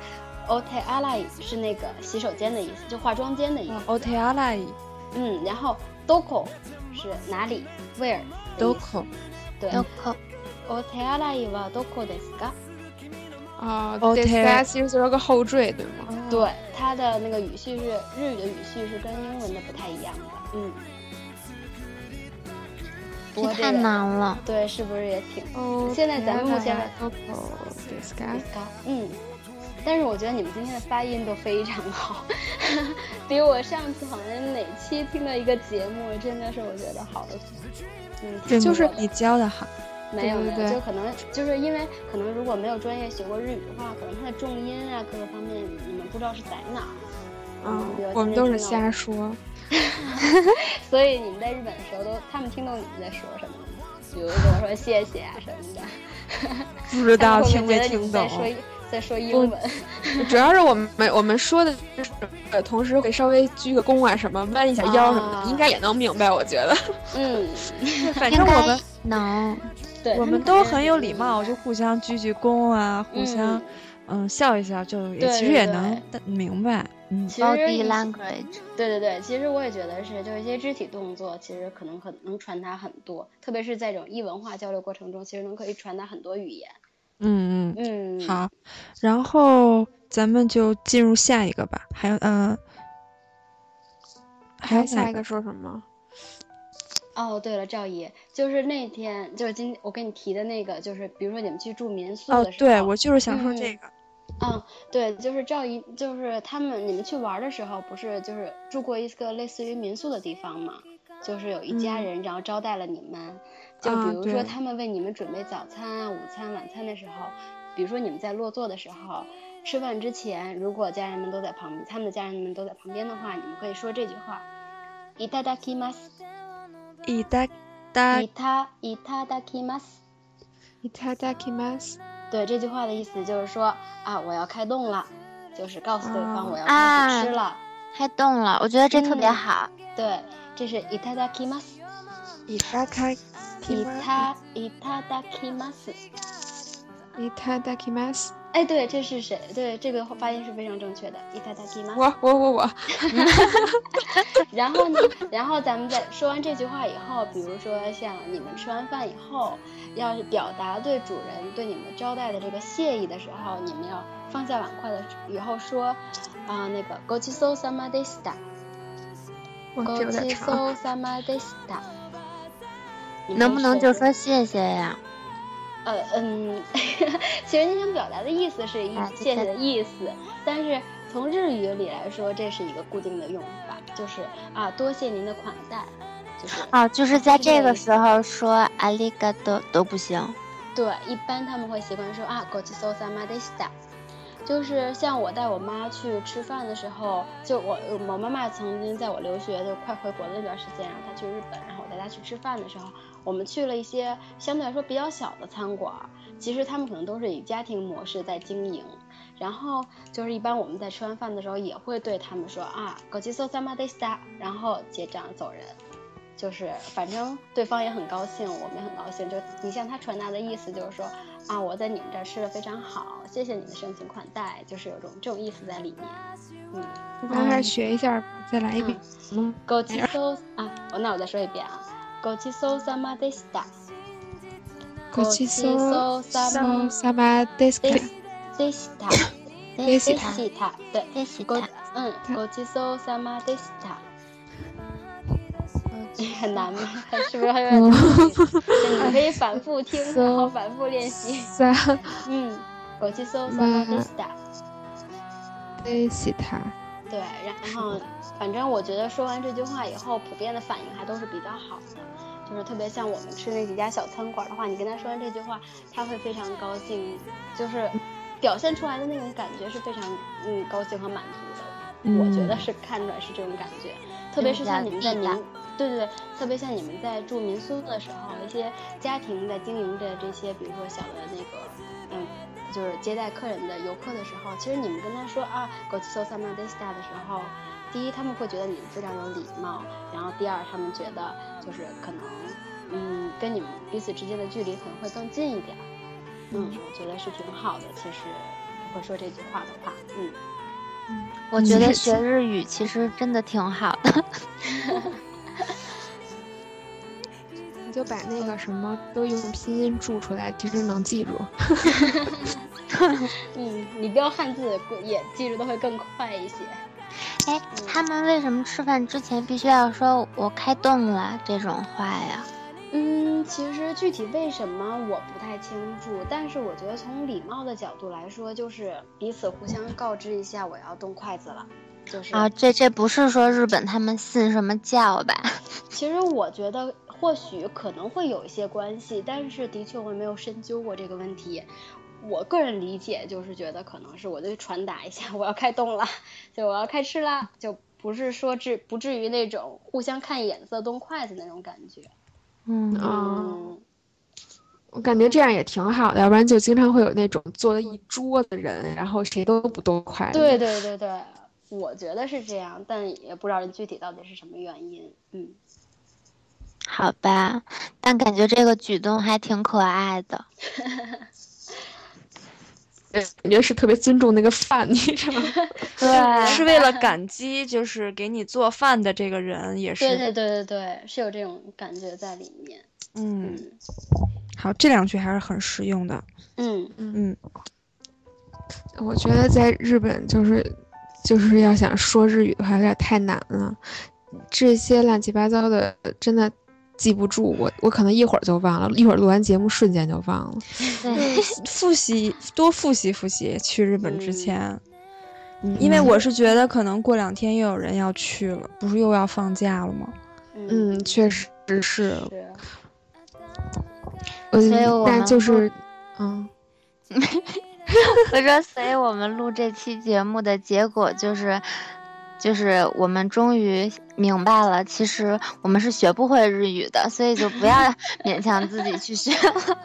哦，手洗い是那个洗手间的意思，就化妆间的意思。哦，手洗い。嗯，然后どこ是哪里？Where？どこ？对。どこ？お手洗いはどこですか？ 啊，OK，其实就是个后缀，对吗？对，它的那个语序是日语的语序是跟英文的不太一样的，嗯。这太难了。对，是不是也挺？现在咱们目前的嗯，但是我觉得你们今天的发音都非常好，比我上次好像哪期听的一个节目，真的是我觉得好的，嗯，就是你教的好。没有没有，就可能就是因为可能如果没有专业学过日语的话，可能它的重音啊各个方面你们不知道是在哪儿，嗯，我们都是瞎说。所以你们在日本的时候，都他们听懂你们在说什么吗？比如跟我说谢谢啊什么的。不知道 听没听懂。在说英文，主要是我们我们说的，呃，同时会稍微鞠个躬啊，什么弯一下腰什么的，应该也能明白，我觉得。嗯，反正我们能，对，我们都很有礼貌，就互相鞠鞠躬啊，互相嗯笑一笑，就也其实也能明白。嗯，body language。对对对，其实我也觉得是，就是一些肢体动作，其实可能可能传达很多，特别是在这种异文化交流过程中，其实能可以传达很多语言。嗯嗯嗯，好，然后咱们就进入下一个吧。还有，嗯，还有下一个说什么？哦，对了，赵姨，就是那天，就是今我跟你提的那个，就是比如说你们去住民宿的时候，对我就是想说这个。嗯，对，就是赵姨，就是他们你们去玩的时候，不是就是住过一个类似于民宿的地方嘛？就是有一家人，然后招待了你们。就比如说，他们为你们准备早餐啊、午餐、晚餐的时候，比如说你们在落座的时候，吃饭之前，如果家人们都在旁，他们的家人们都在旁边的话，你们可以说这句话：いただきます。 いただいたいただきます。いただきます。对，这句话的意思就是说啊，我要开动了，就是告诉对方我要开始吃了，开动了。我觉得这特别好。对，这是いただきます。いただきいたいただきます。いただきます。 哎，对，这是谁？对，这个发音是非常正确的。いただきます。我我我我。然后呢？然后咱们在说完这句话以后，比如说像你们吃完饭以后，要是表达对主人对你们招待的这个谢意的时候，你们要放下碗筷的以后说啊，那个ごちそうさまでした。ごちそうさまでした。能不能就说谢谢呀？ 呃嗯，其实你想表达的意思是一谢谢的意思，但是从日语里来说，这是一个固定的用法，就是啊，多谢您的款待，就是啊，就是在这个时候说阿里嘎多都不行。对，一般他们会习惯说啊，ごちそうさまでした。就是像我带我妈去吃饭的时候，就我我妈妈曾经在我留学就快回国的那段时间，然后她去日本，然后我带她去吃饭的时候， 我们去了一些相对来说比较小的餐馆，其实他们可能都是以家庭模式在经营，然后就是一般我们在吃完饭的时候也会对他们说啊，ごちそうさまでした，然后结账走人，就是反正对方也很高兴，我们也很高兴，就你向他传达的意思就是说。啊，我在你们这儿吃的非常好，谢谢你们盛情款待，就是有种这种意思在里面。嗯，咱还是学一下，再来一遍。嗯，Go to so 啊，那我再说一遍啊 ，Go to so sama desta。Go to so sama sama desta。desta，desta，对，Go，嗯，Go to so sama desta。很难吗？是不是有点难？你可以反复听，然后反复练习。嗯，我去搜搜到这打。对，西塔。对，然后反正我觉得说完这句话以后，普遍的反应还都是比较好的。就是特别像我们吃那几家小餐馆的话，你跟他说完这句话，他会非常高兴，就是表现出来的那种感觉是非常嗯高兴和满足的。我觉得是看出来是这种感觉，特别是像你们在民。对对对，特别像你们在住民宿的时候，一些家庭在经营着这些，比如说小的那个，嗯，就是接待客人的游客的时候，其实你们跟他说啊，Go to s o s a m a d i s t a 的时候，第一他们会觉得你们非常有礼貌，然后第二他们觉得就是可能，嗯，跟你们彼此之间的距离可能会更近一点，嗯，我觉得是挺好的。其实会说这句话的话，嗯嗯，我觉得学日语其实真的挺好的。你 就把那个什么都用拼音注出来，其实能记住。嗯，你标汉字也记住的会更快一些。哎，他们为什么吃饭之前必须要说“我开动了”这种话呀？嗯，其实具体为什么我不太清楚，但是我觉得从礼貌的角度来说，就是彼此互相告知一下我要动筷子了。就是啊，这这不是说日本他们信什么教吧？其实我觉得。或许可能会有一些关系，但是的确我没有深究过这个问题。我个人理解就是觉得可能是我就传达一下我要开动了，就我要开吃啦，就不是说至不至于那种互相看眼色动筷子那种感觉。嗯啊，我感觉这样也挺好的，要不然就经常会有那种坐了一桌子人，然后谁都不动筷子。对对对对，我觉得是这样，但也不知道具体到底是什么原因。嗯。好吧，但感觉这个举动还挺可爱的。感觉是特别尊重那个饭，你知道吗？对，是为了感激，就是给你做饭的这个人，也是。对对对对对，是有这种感觉在里面。嗯，好，这两句还是很实用的。嗯嗯，我觉得在日本就是就是要想说日语的话，有点太难了。这些乱七八糟的，真的。记不住我，我可能一会儿就忘了，一会儿录完节目瞬间就忘了。复习多复习复习，去日本之前，因为我是觉得可能过两天又有人要去了，不是又要放假了吗？嗯，确实是。所以我但就是，嗯，我说，所以我们录这期节目的结果就是。就是我们终于明白了，其实我们是学不会日语的，所以就不要 勉强自己去学了。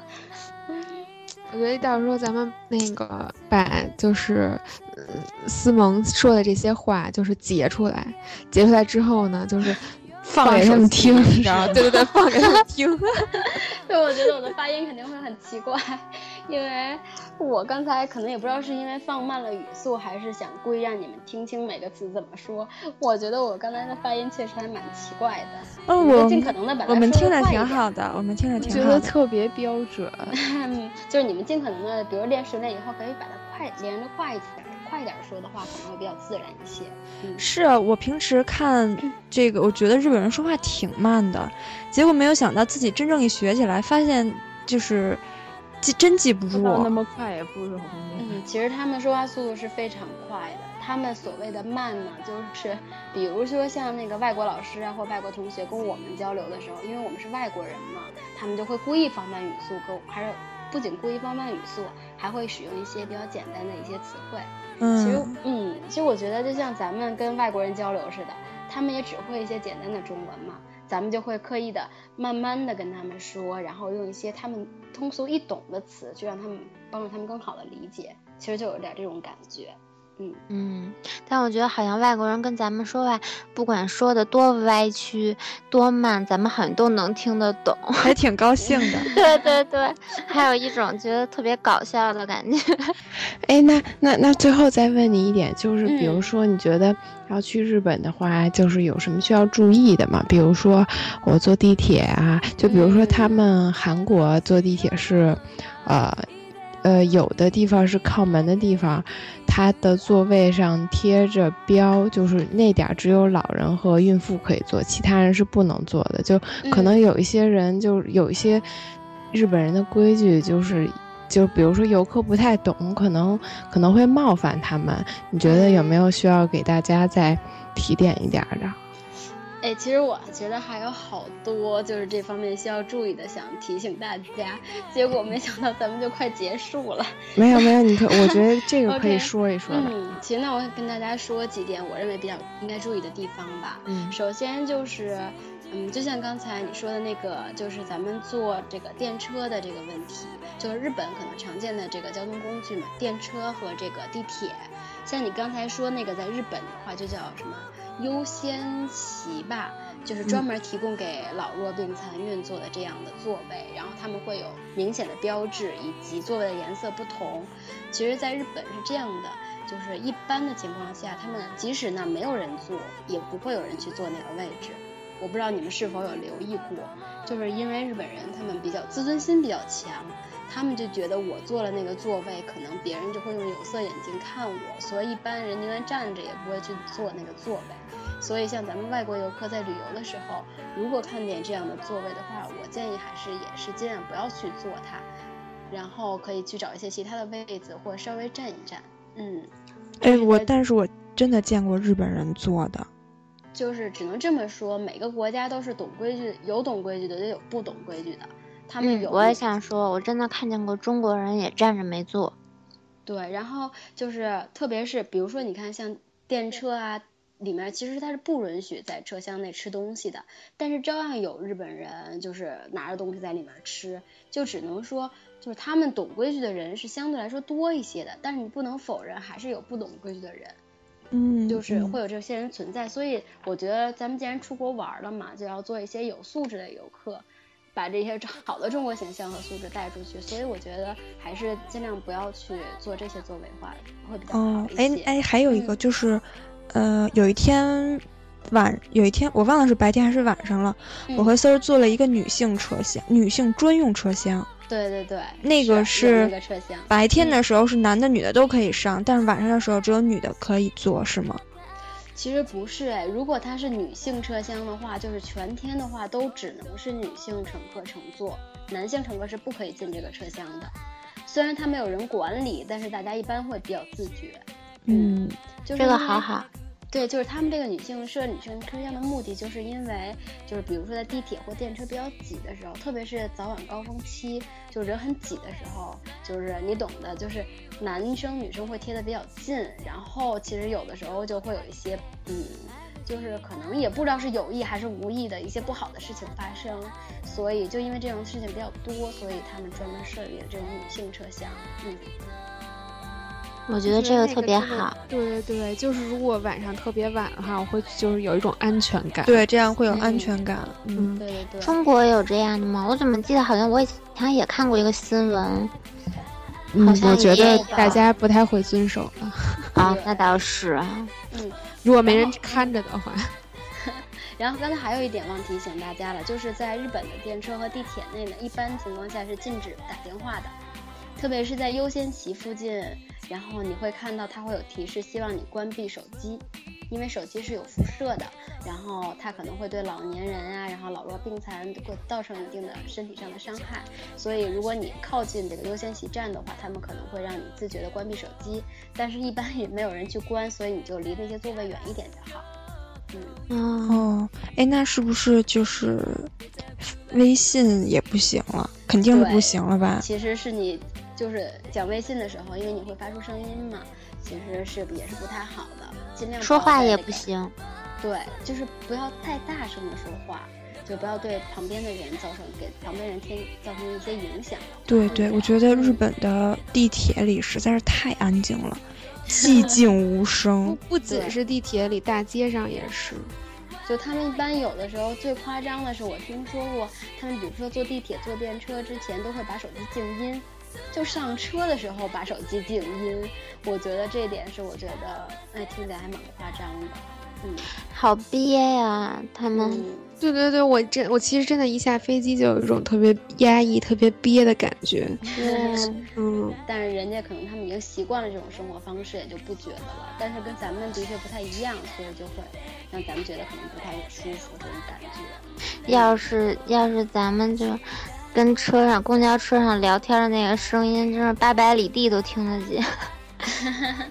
我觉得到时候咱们那个把就是思萌说的这些话，就是截出来，截出来之后呢，就是放给他们听，你知道吗？对对对，放给他们听。对，我觉得我的发音肯定会很奇怪。因为我刚才可能也不知道是因为放慢了语速，还是想故意让你们听清每个词怎么说。我觉得我刚才的发音确实还蛮奇怪的。嗯，我尽可能的把我们听着挺好的，我们听着挺好的，觉得特别标准。就是你们尽可能的，比如练熟练以后，可以把它快连着快一点，快一点说的话，可能会比较自然一些。是我平时看这个，我觉得日本人说话挺慢的，结果没有想到自己真正一学起来，发现就是。记真记不住，那么快也不容易。嗯，其实他们说话速度是非常快的。他们所谓的慢呢，就是比如说像那个外国老师啊，或外国同学跟我们交流的时候，因为我们是外国人嘛，他们就会故意放慢语速，跟还是不仅故意放慢语速，还会使用一些比较简单的一些词汇。嗯，其实，嗯，其实我觉得就像咱们跟外国人交流似的，他们也只会一些简单的中文嘛。咱们就会刻意的慢慢的跟他们说，然后用一些他们通俗易懂的词，去让他们帮助他们更好的理解，其实就有点这种感觉。嗯嗯，但我觉得好像外国人跟咱们说话，不管说的多歪曲、多慢，咱们好像都能听得懂，还挺高兴的。对对对，还有一种觉得特别搞笑的感觉。哎，那那那最后再问你一点，就是比如说你觉得要去日本的话，就是有什么需要注意的吗？比如说我坐地铁啊，就比如说他们韩国坐地铁是，呃。呃，有的地方是靠门的地方，它的座位上贴着标，就是那点儿只有老人和孕妇可以坐，其他人是不能坐的。就可能有一些人，就有一些日本人的规矩，就是就比如说游客不太懂，可能可能会冒犯他们。你觉得有没有需要给大家再提点一点的？哎，其实我觉得还有好多就是这方面需要注意的，想提醒大家。结果没想到咱们就快结束了。没有没有，你可我觉得这个可以 说一说。嗯，其实那我跟大家说几点我认为比较应该注意的地方吧。嗯，首先就是，嗯，就像刚才你说的那个，就是咱们坐这个电车的这个问题，就是日本可能常见的这个交通工具嘛，电车和这个地铁。像你刚才说那个，在日本的话就叫什么？优先席吧，就是专门提供给老弱病残孕坐的这样的座位，然后他们会有明显的标志，以及座位的颜色不同。其实，在日本是这样的，就是一般的情况下，他们即使那没有人坐，也不会有人去坐那个位置。我不知道你们是否有留意过，就是因为日本人他们比较自尊心比较强。他们就觉得我坐了那个座位，可能别人就会用有色眼镜看我，所以一般人宁愿站着也不会去坐那个座位。所以像咱们外国游客在旅游的时候，如果看见这样的座位的话，我建议还是也是尽量不要去坐它，然后可以去找一些其他的位子或稍微站一站。嗯，哎，我但是我真的见过日本人坐的，就是只能这么说，每个国家都是懂规矩，有懂规矩的，也有不懂规矩的。他们有。我也想说，我真的看见过中国人也站着没坐。对，然后就是特别是比如说，你看像电车啊。里面其实它是不允许在车厢内吃东西的，但是照样有日本人就是拿着东西在里面吃，就只能说就是他们懂规矩的人是相对来说多一些的，但是你不能否认还是有不懂规矩的人，嗯，就是会有这些人存在，所以我觉得咱们既然出国玩了嘛，就要做一些有素质的游客，把这些 好的中国形象和素质带出去，所以我觉得还是尽量不要去做这些做伪化会比较好一些。哎哎，还有一个就是。呃，有一天晚，有一天我忘了是白天还是晚上了。我和丝儿坐了一个女性车厢，女性专用车厢。对对对，那个是车厢。白天的时候是男的女的都可以上，但是晚上的时候只有女的可以坐，是吗？其实不是哎，如果它是女性车厢的话，就是全天的话都只能是女性乘客乘坐，男性乘客是不可以进这个车厢的。虽然它没有人管理，但是大家一般会比较自觉。嗯，就这个好好。对，就是他们这个女性设女性车厢的目的，就是因为就是比如说在地铁或电车比较挤的时候，特别是早晚高峰期，就人很挤的时候，就是你懂的，就是男生女生会贴的比较近，然后其实有的时候就会有一些，嗯，就是可能也不知道是有意还是无意的一些不好的事情发生，所以就因为这种事情比较多，所以他们专门设立了这种女性车厢，嗯。我觉得这个特别好。对对对，就是如果晚上特别晚的话，我会就是有一种安全感。对，这样会有安全感。嗯，对对对。中国有这样的吗？我怎么记得好像我以前也看过一个新闻。嗯，我觉得大家不太会遵守了。啊，那倒是啊。嗯，如果没人看着的话。然后刚才还有一点忘提醒大家了，就是在日本的电车和地铁内呢，一般情况下是禁止打电话的，特别是在优先席附近。然后你会看到它会有提示，希望你关闭手机，因为手机是有辐射的，然后它可能会对老年人啊，然后老弱病残会造成一定的身体上的伤害。所以如果你靠近这个优先席站的话，他们可能会让你自觉的关闭手机，但是一般也没有人去关，所以你就离那些座位远一点就好。嗯哦，哎，那是不是就是微信也不行了？肯定是不行了吧？其实是你。就是讲微信的时候，因为你会发出声音嘛，其实是也是不太好的，尽量说话也不行。对，就是不要太大声的说话，就不要对旁边的人造成给旁边人添造成一些影响。对对，我觉得日本的地铁里实在是太安静了，寂静无声。不仅是地铁里，大街上也是。就他们一般有的时候最夸张的是，我听说过，他们比如说坐地铁、坐电车之前都会把手机静音。就上车的时候把手机静音，我觉得这点是我觉得，哎，听起来还蛮夸张的，嗯，好憋呀，他们。对对对，我真我其实真的，一下飞机就有一种特别压抑、特别憋的感觉。嗯嗯，但是人家可能他们已经习惯了这种生活方式，也就不觉得了。但是跟咱们的确不太一样，所以就会让咱们觉得可能不太舒服这种感觉。要是要是咱们就。跟车上公交车上聊天的那个声音，真是八百里地都听得见。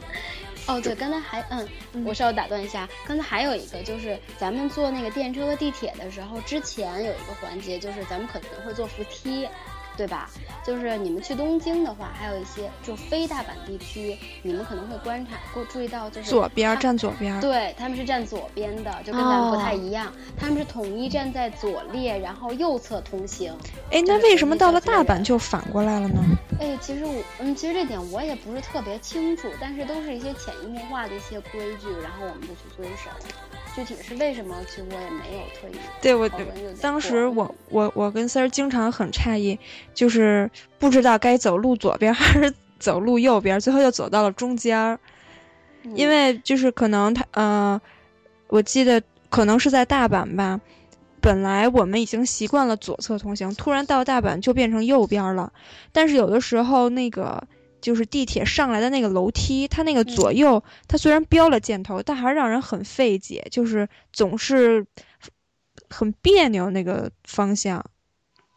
哦，对，刚才还嗯，我稍微打断一下，刚才还有一个就是咱们坐那个电车和地铁的时候，之前有一个环节就是咱们可能会坐扶梯。对吧？就是你们去东京的话，还有一些就非大阪地区，你们可能会观察、过注意到，就是左边站左边，对，他们是站左边的，就跟咱们不太一样，他们是统一站在左列，然后右侧通行。哎，那为什么到了大阪就反过来了呢？哎，其实我，嗯，其实这点我也不是特别清楚，但是都是一些潜移默化的一些规矩，然后我们就去遵守。具体是为什么？其实我也没有特意。对我当时我我我跟三儿经常很诧异，就是不知道该走路左边 还是走路右边，最后又走到了中间儿。因为就是可能他呃，我记得可能是在大阪吧，本来我们已经习惯了左侧通行，突然到大阪就变成右边了。但是有的时候那个。就是地铁上来的那个楼梯，它那个左右，它虽然标了箭头，但还是让人很费解，就是总是很别扭那个方向。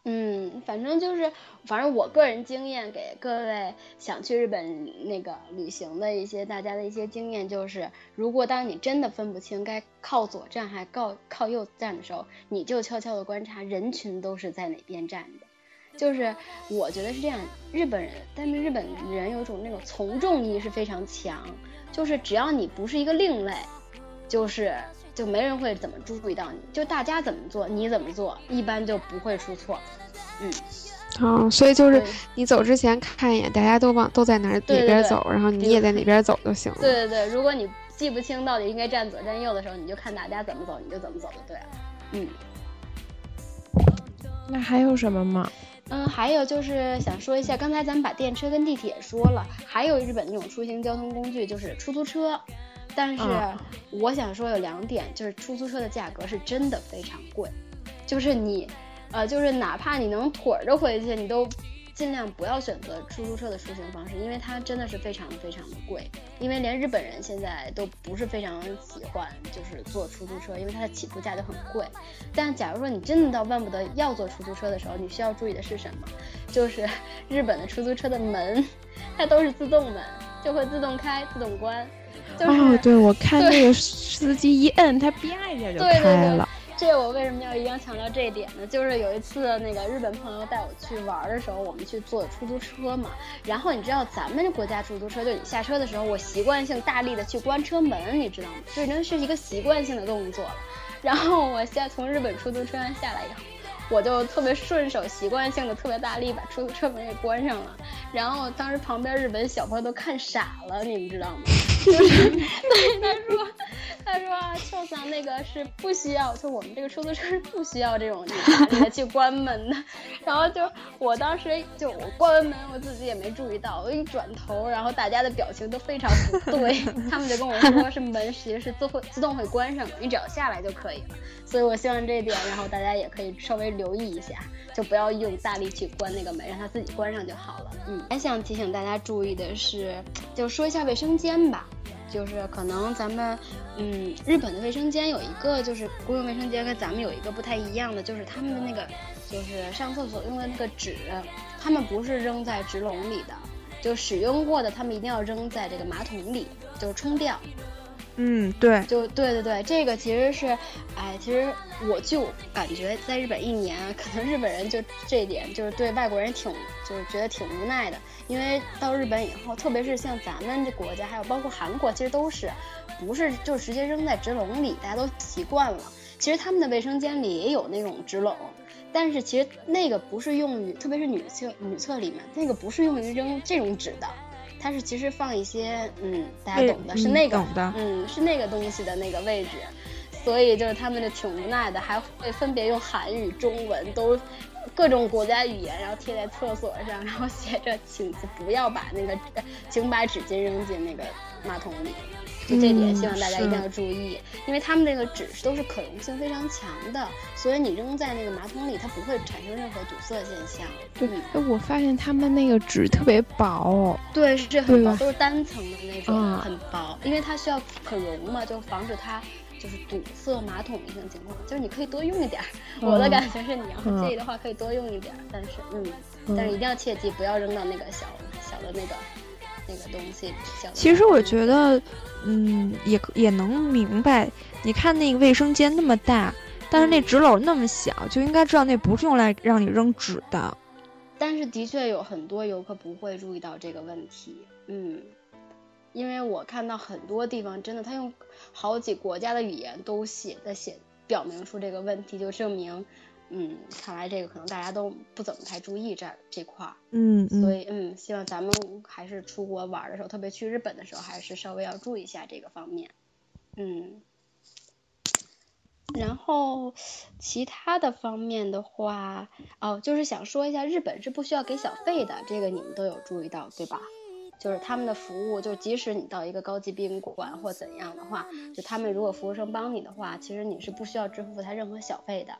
嗯，反正就是，反正我个人经验给各位想去日本那个旅行的一些大家的一些经验就是，如果当你真的分不清该靠左站还靠靠右站的时候，你就悄悄的观察人群都是在哪边站的。就是我觉得是这样，日本人，但是日本人有一种那种从众意识非常强，就是只要你不是一个另类，就是就没人会怎么注意到你，就大家怎么做你怎么做，一般就不会出错。嗯，哦，所以就是你走之前看一眼，大家都往都在哪哪边走，然后你也在哪边走就行了。对对对，如果你记不清到底应该站左站右的时候，你就看大家怎么走，你就怎么走就对了。嗯，那还有什么吗？嗯，还有就是想说一下，刚才咱们把电车跟地铁说了，还有日本那种出行交通工具就是出租车，但是我想说有两点，就是出租车的价格是真的非常贵，就是你，呃，就是哪怕你能腿着回去，你都。尽量不要选择出租车的出行方式，因为它真的是非常非常的贵。因为连日本人现在都不是非常喜欢，就是坐出租车，因为它的起步价就很贵。但假如说你真的到万不得要坐出租车的时候，你需要注意的是什么？就是 日本的出租车的门，它都是自动门，就会自动开、自动关。哦，对，我看那个司机一摁，它啪一下就开了。这我为什么要一定要强调这一点呢？就是有一次那个日本朋友带我去玩的时候，我们去坐出租车嘛。然后你知道咱们国家出租车，就你下车的时候，我习惯性大力的去关车门，你知道吗？就那是一个习惯性的动作了。然后我现在从日本出租车上下来以后。我就特别顺手，习惯性的特别大力把出租车门给关上了，然后当时旁边日本小朋友都看傻了，你们知道吗？就是 对他说，他说啊秋桑那个是不需要，就我们这个出租车是不需要这种大力的去关门的。然后就我当时就我关完门，我自己也没注意到，我一转头，然后大家的表情都非常不对，他们就跟我说是门其实是自会自动会关上的，你只要下来就可以了。所以我希望这一点，然后大家也可以稍微。留意一下，就不要用大力去关那个门，让它自己关上就好了。嗯，还想提醒大家注意的是，就说一下卫生间吧。就是可能咱们，嗯，日本的卫生间有一个，就是公用卫生间跟咱们有一个不太一样的，就是他们的那个，就是上厕所用的那个纸，他们不是扔在纸篓里的，就使用过的，他们一定要扔在这个马桶里，就是冲掉。嗯，对，就对对对，这个其实是，哎，其实我就感觉在日本一年，可能日本人就这一点就是对外国人挺，就是觉得挺无奈的，因为到日本以后，特别是像咱们这国家，还有包括韩国，其实都是，不是就直接扔在纸篓里，大家都习惯了。其实他们的卫生间里也有那种纸篓，但是其实那个不是用于，特别是女厕女厕里面，那个不是用于扔这种纸的。它是其实放一些，嗯，大家懂的，是那个，嗯，是那个东西的那个位置，所以就是他们就挺无奈的，还会分别用韩语、中文都各种国家语言，然后贴在厕所上，然后写着请不要把那个，请把纸巾扔进那个马桶里。就这点，希望大家一定要注意，因为他们这个纸都是可溶性非常强的，所以你扔在那个马桶里，它不会产生任何堵塞现象。对，哎，我发现他们那个纸特别薄，对，是很薄，都是单层的那种，很薄，因为它需要可溶嘛，就防止它就是堵塞马桶一些情况。就是你可以多用一点儿，我的感觉是，你要是介意的话，可以多用一点儿，但是，嗯，但是一定要切记，不要扔到那个小小的那个。那个东西，其实我觉得，嗯，也也能明白。你看那个卫生间那么大，但是那纸篓那么小，就应该知道那不是用来让你扔纸的。但是的确有很多游客不会注意到这个问题，嗯，因为我看到很多地方真的，他用好几国家的语言都写在写，表明出这个问题，就证明。嗯，看来这个可能大家都不怎么太注意这这块儿，嗯，所以嗯，希望咱们还是出国玩的时候，特别去日本的时候，还是稍微要注意一下这个方面，嗯。然后其他的方面的话，哦，就是想说一下，日本是不需要给小费的，这个你们都有注意到对吧？就是他们的服务，就即使你到一个高级宾馆或怎样的话，就他们如果服务生帮你的话，其实你是不需要支付他任何小费的。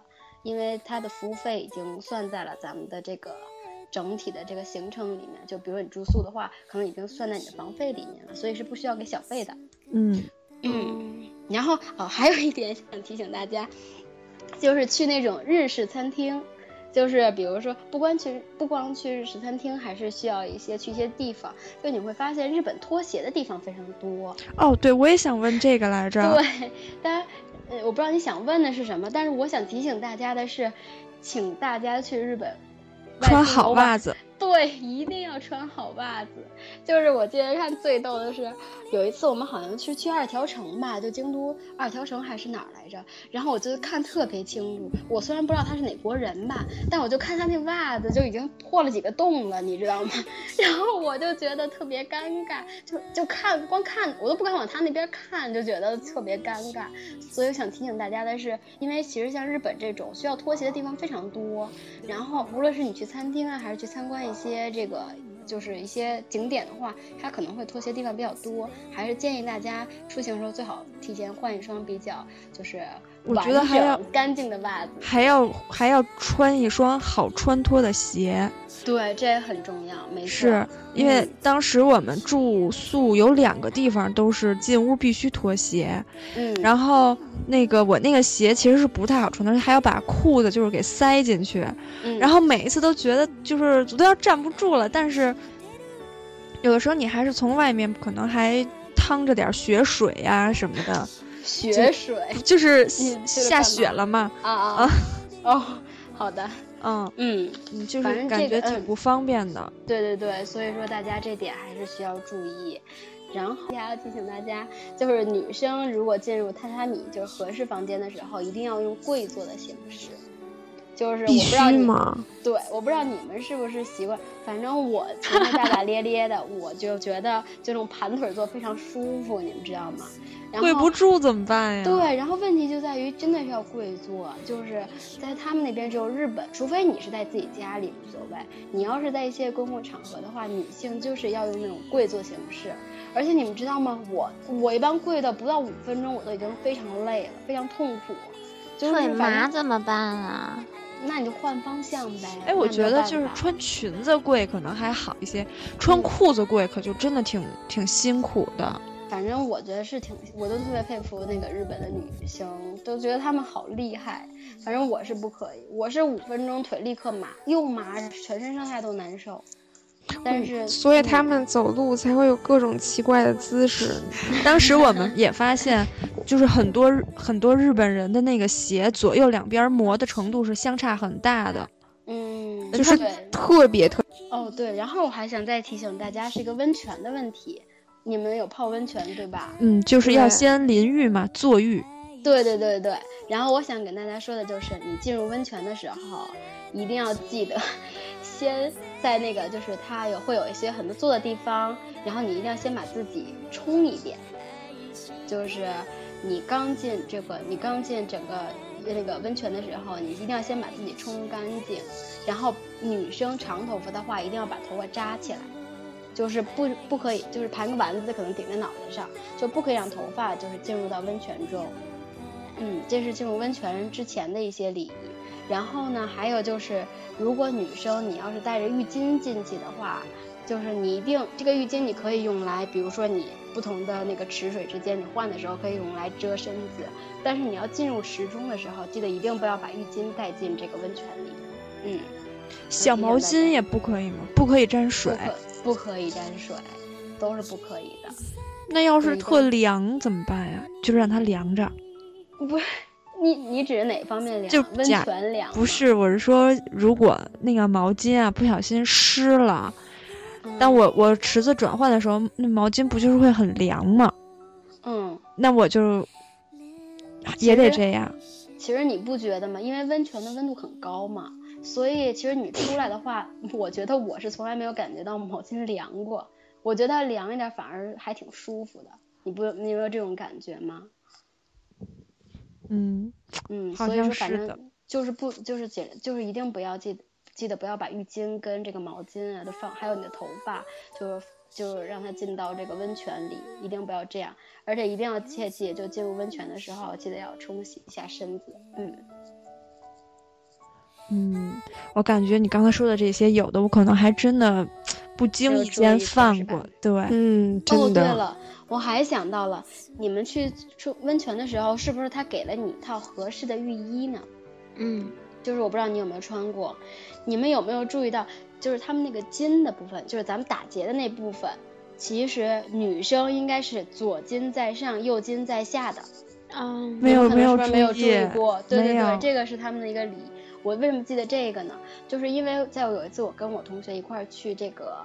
因为它的服务费已经算在了咱们的这个整体的这个行程里面，就比如你住宿的话，可能已经算在你的房费里面了，所以是不需要给小费的。嗯嗯。然后哦，还有一点想提醒大家，就是去那种日式餐厅，就是比如说不光去不光去日式餐厅，还是需要一些去一些地方，就你会发现日本拖鞋的地方非常多。哦，对，我也想问这个来着。对，大家。呃，我不知道你想问的是什么，但是我想提醒大家的是，请大家去日本，穿好袜子。对，一定要穿好袜子。就是我记得看最逗的是，有一次我们好像是去二条城吧，就京都二条城还是哪儿来着？然后我就看特别清楚。我虽然不知道他是哪国人吧，但我就看他那袜子就已经破了几个洞了，你知道吗？然后我就觉得特别尴尬，就就看光看我都不敢往他那边看，就觉得特别尴尬。所以我想提醒大家的是，因为其实像日本这种需要脱鞋的地方非常多，然后无论是你去餐厅啊，还是去参观。一些这个就是一些景点的话，它可能会脱鞋地方比较多，还是建议大家出行的时候最好提前换一双比较就是。我觉得还要干净的袜子，还要还要穿一双好穿脱的鞋。对，这也很重要，没错。是因为当时我们住宿有两个地方都是进屋必须脱鞋，嗯，然后那个我那个鞋其实是不太好穿的，还要把裤子就是给塞进去，嗯，然后每一次都觉得就是都要站不住了，但是有的时候你还是从外面可能还趟着点雪水呀什么的。雪水就是下雪了嘛？啊啊哦，好的，嗯嗯，就是感觉挺不方便的。对对对，所以说大家这点还是需要注意。然后还要提醒大家，就是女生如果进入榻榻米就是合适房间的时候，一定要用跪坐的形式。就是我不知道你对，我不知道你们是不是习惯，反正我其实大大咧咧的，我就觉得这种盘腿坐非常舒服，你们知道吗？跪不住怎么办呀？对，然后问题就在于真的是要跪坐，就是在他们那边只有日本，除非你是在自己家里无所谓，你要是在一些公共场合的话，女性就是要用那种跪坐形式。而且你们知道吗？我我一般跪的不到五分钟，我都已经非常累了，非常痛苦。腿麻怎么办啊？那你就换方向呗。哎，我觉得就是穿裙子跪可能还好一些，穿裤子跪可就真的挺挺辛苦的。反正我觉得是挺，我都特别佩服那个日本的女生，都觉得她们好厉害。反正我是不可以，我是五分钟腿立刻麻，又麻，全身上下都难受。但是，所以他们走路才会有各种奇怪的姿势。当时我们也发现，就是很多很多日本人的那个鞋左右两边磨的程度是相差很大的。嗯，就是特别特。哦，对。然后我还想再提醒大家，是一个温泉的问题。你们有泡温泉对吧？嗯，就是要先淋浴嘛，坐浴。对对对对。然后我想跟大家说的就是，你进入温泉的时候，一定要记得。先在那个，就是它有会有一些很多坐的地方，然后你一定要先把自己冲一遍。就是你刚进这个，你刚进整个那个温泉的时候，你一定要先把自己冲干净。然后女生长头发的话，一定要把头发扎起来，就是不不可以，就是盘个丸子可能顶在脑袋上，就不可以让头发就是进入到温泉中。嗯，这是进入温泉之前的一些礼仪。然后呢，还有就是，如果女生你要是带着浴巾进去的话，就是你一定这个浴巾你可以用来，比如说你不同的那个池水之间你换的时候可以用来遮身子，但是你要进入池中的时候，记得一定不要把浴巾带进这个温泉里。嗯，小毛巾也不可以吗？不可以沾水，不可以沾水，都是不可以的。那要是特凉怎么办呀？就让它凉着。不。你你指哪方面凉？就温泉凉？不是，我是说，如果那个毛巾啊不小心湿了，但我我池子转换的时候，那毛巾不就是会很凉吗？嗯，那我就也得这样。其实你不觉得吗？因为温泉的温度很高嘛，所以其实你出来的话，我觉得我是从来没有感觉到毛巾凉过。我觉得凉一点反而还挺舒服的。你不你有这种感觉吗？嗯 嗯，所以说反正就是不就是记就是一定不要记记得不要把浴巾跟这个毛巾啊都放，还有你的头发，就是就是让它进到这个温泉里，一定不要这样，而且一定要切记，就进入温泉的时候记得要冲洗一下身子。嗯嗯，我感觉你刚才说的这些，有的我可能还真的 不经意间犯过，对，嗯，哦对了。我还想到了，你们去出温泉的时候，是不是他给了你一套合适的浴衣呢？嗯，就是我不知道你有没有穿过，你们有没有注意到，就是他们那个襟的部分，就是咱们打结的那部分，其实女生应该是左襟在上，右襟在下的。嗯，没有没有没有注意过，对对对，这个是他们的一个礼。我为什么记得这个呢？就是因为在有一次我跟我同学一块儿去这个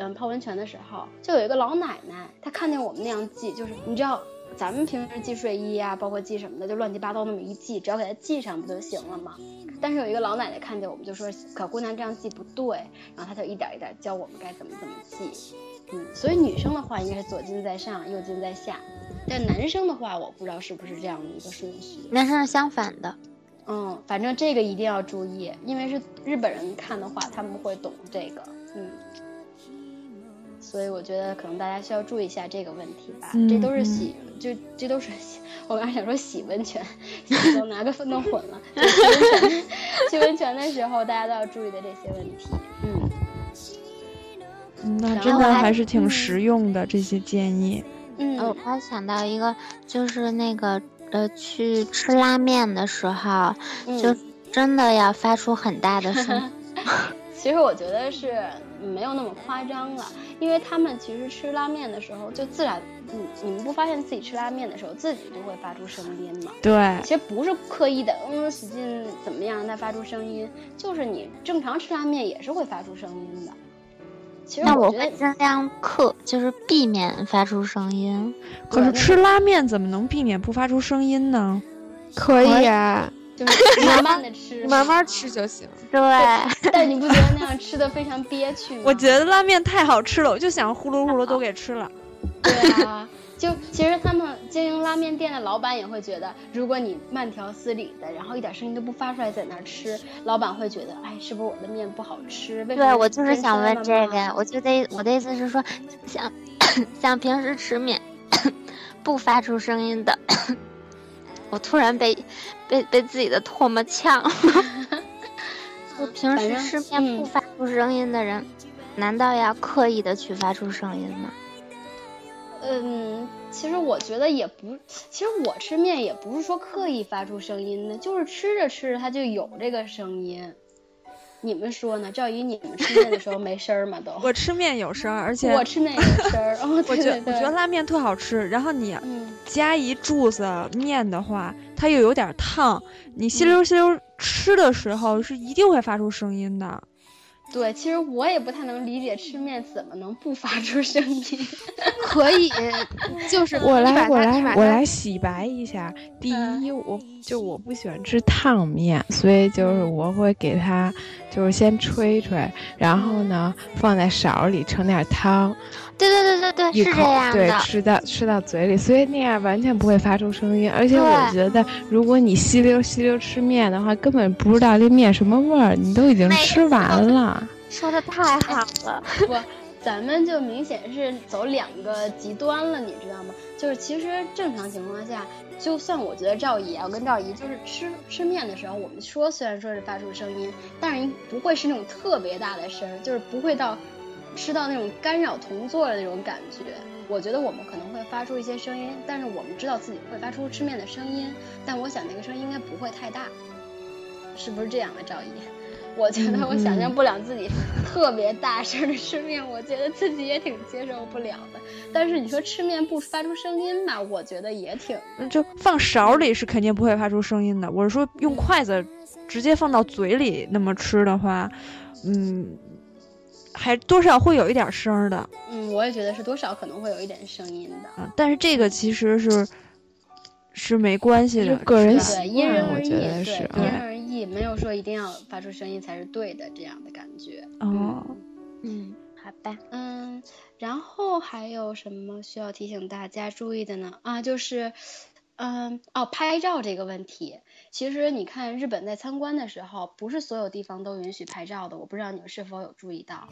嗯泡温泉的时候，就有一个老奶奶，她看见我们那样系，就是你知道。咱们平时系睡衣啊，包括系什么的，就乱七八糟那么一系，只要给它系上不就行了吗？但是有一个老奶奶看见我们就说：“小姑娘这样系不对。”然后她就一点一点教我们该怎么怎么系。嗯，所以女生的话应该是左襟在上，右襟在下。但男生的话，我不知道是不是这样的一个顺序。男生是相反的。嗯，反正这个一定要注意，因为是日本人看的话，他们会懂这个。嗯。所以我觉得可能大家需要注意一下这个问题吧。这都是洗，就这都是洗。我刚才想说洗温泉，都拿个弄混了。去温泉的时候，大家都要注意的这些问题。嗯，那真的还是挺实用的这些建议。嗯，我还想到一个，就是那个呃，去吃拉面的时候，就真的要发出很大的声。其实我觉得是没有那么夸张了。因为他们其实吃拉面的时候就自然，你，你们不发现自己吃拉面的时候自己就会发出声音吗？对，其实不是刻意的，嗯，使劲怎么样让它发出声音，就是你正常吃拉面也是会发出声音的。其实那我会尽量克，就是避免发出声音。可是吃拉面怎么能避免不发出声音呢？可以啊。就 是慢慢的吃，慢慢吃就行。对，但你不觉得那样吃的非常憋屈吗？我觉得拉面太好吃了，我就想呼噜呼噜都给吃了。对啊，就其实他们经营拉面店的老板也会觉得，如果你慢条斯理的，然后一点声音都不发出来在那儿吃，老板会觉得，哎，是不是我的面不好吃？对，我就是想问这个，我就得我的意思是说，像 像平时吃面 不发出声音的。我突然被被被自己的唾沫呛了。我平时吃面不发出声音的人，难道要刻意的去发出声音吗？嗯，其实我觉得也不，其实我吃面也不是说刻意发出声音的，就是吃着吃着它就有这个声音。你们说呢？赵姨，你们吃面的时候没声儿吗？都我吃面有声儿，而且我吃面有声儿。我觉我觉得拉面特好吃，然后你加一柱子面的话，它又有点烫，你吸溜吸溜吃的时候是一定会发出声音的。对，其实我也不太能理解吃面怎么能不发出声音。可以，就是我来我来我来洗白一下。第一，我就我不喜欢吃烫面，所以就是我会给它就是先吹吹，然后呢放在勺里盛点汤。对对对对对，是这样的。对，吃到吃到嘴里，所以那样完全不会发出声音。而且我觉得，如果你吸溜吸溜吃面的话，根本不知道这面什么味儿，你都已经吃完了。说的太好了。不，咱们就明显是走两个极端了，你知道吗？就是其实正常情况下，就算我觉得赵姨啊，我跟赵姨就是吃吃面的时候，我们说虽然说是发出声音，但是不会是那种特别大的声，就是不会到。吃到那种干扰同座的那种感觉，我觉得我们可能会发出一些声音，但是我们知道自己会发出吃面的声音，但我想那个声音应该不会太大，是不是这样的？赵姨，我觉得我想象不了自己特别大声的吃面，我觉得自己也挺接受不了的。但是你说吃面不发出声音吧，我觉得也挺……就放勺里是肯定不会发出声音的。我是说用筷子直接放到嘴里那么吃的话，嗯。还多少会有一点声儿的，嗯，我也觉得是多少可能会有一点声音的，啊，但是这个其实是是没关系的，个人喜因人而异，对，因人而异，没有说一定要发出声音才是对的这样的感觉。哦，嗯，好吧，嗯，然后还有什么需要提醒大家注意的呢？啊，就是，嗯，哦，拍照这个问题。其实你看，日本在参观的时候，不是所有地方都允许拍照的。我不知道你们是否有注意到，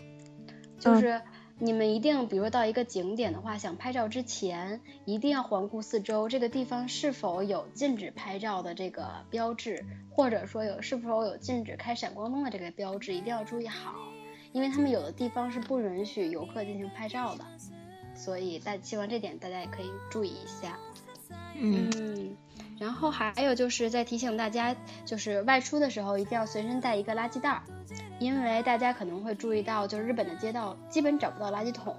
就是你们一定，比如到一个景点的话，想拍照之前，一定要环顾四周，这个地方是否有禁止拍照的这个标志，或者说有是否有禁止开闪光灯的这个标志，一定要注意好，因为他们有的地方是不允许游客进行拍照的，所以大希望这点大家也可以注意一下。嗯。然后还有就是在提醒大家，就是外出的时候一定要随身带一个垃圾袋儿，因为大家可能会注意到，就是日本的街道基本找不到垃圾桶，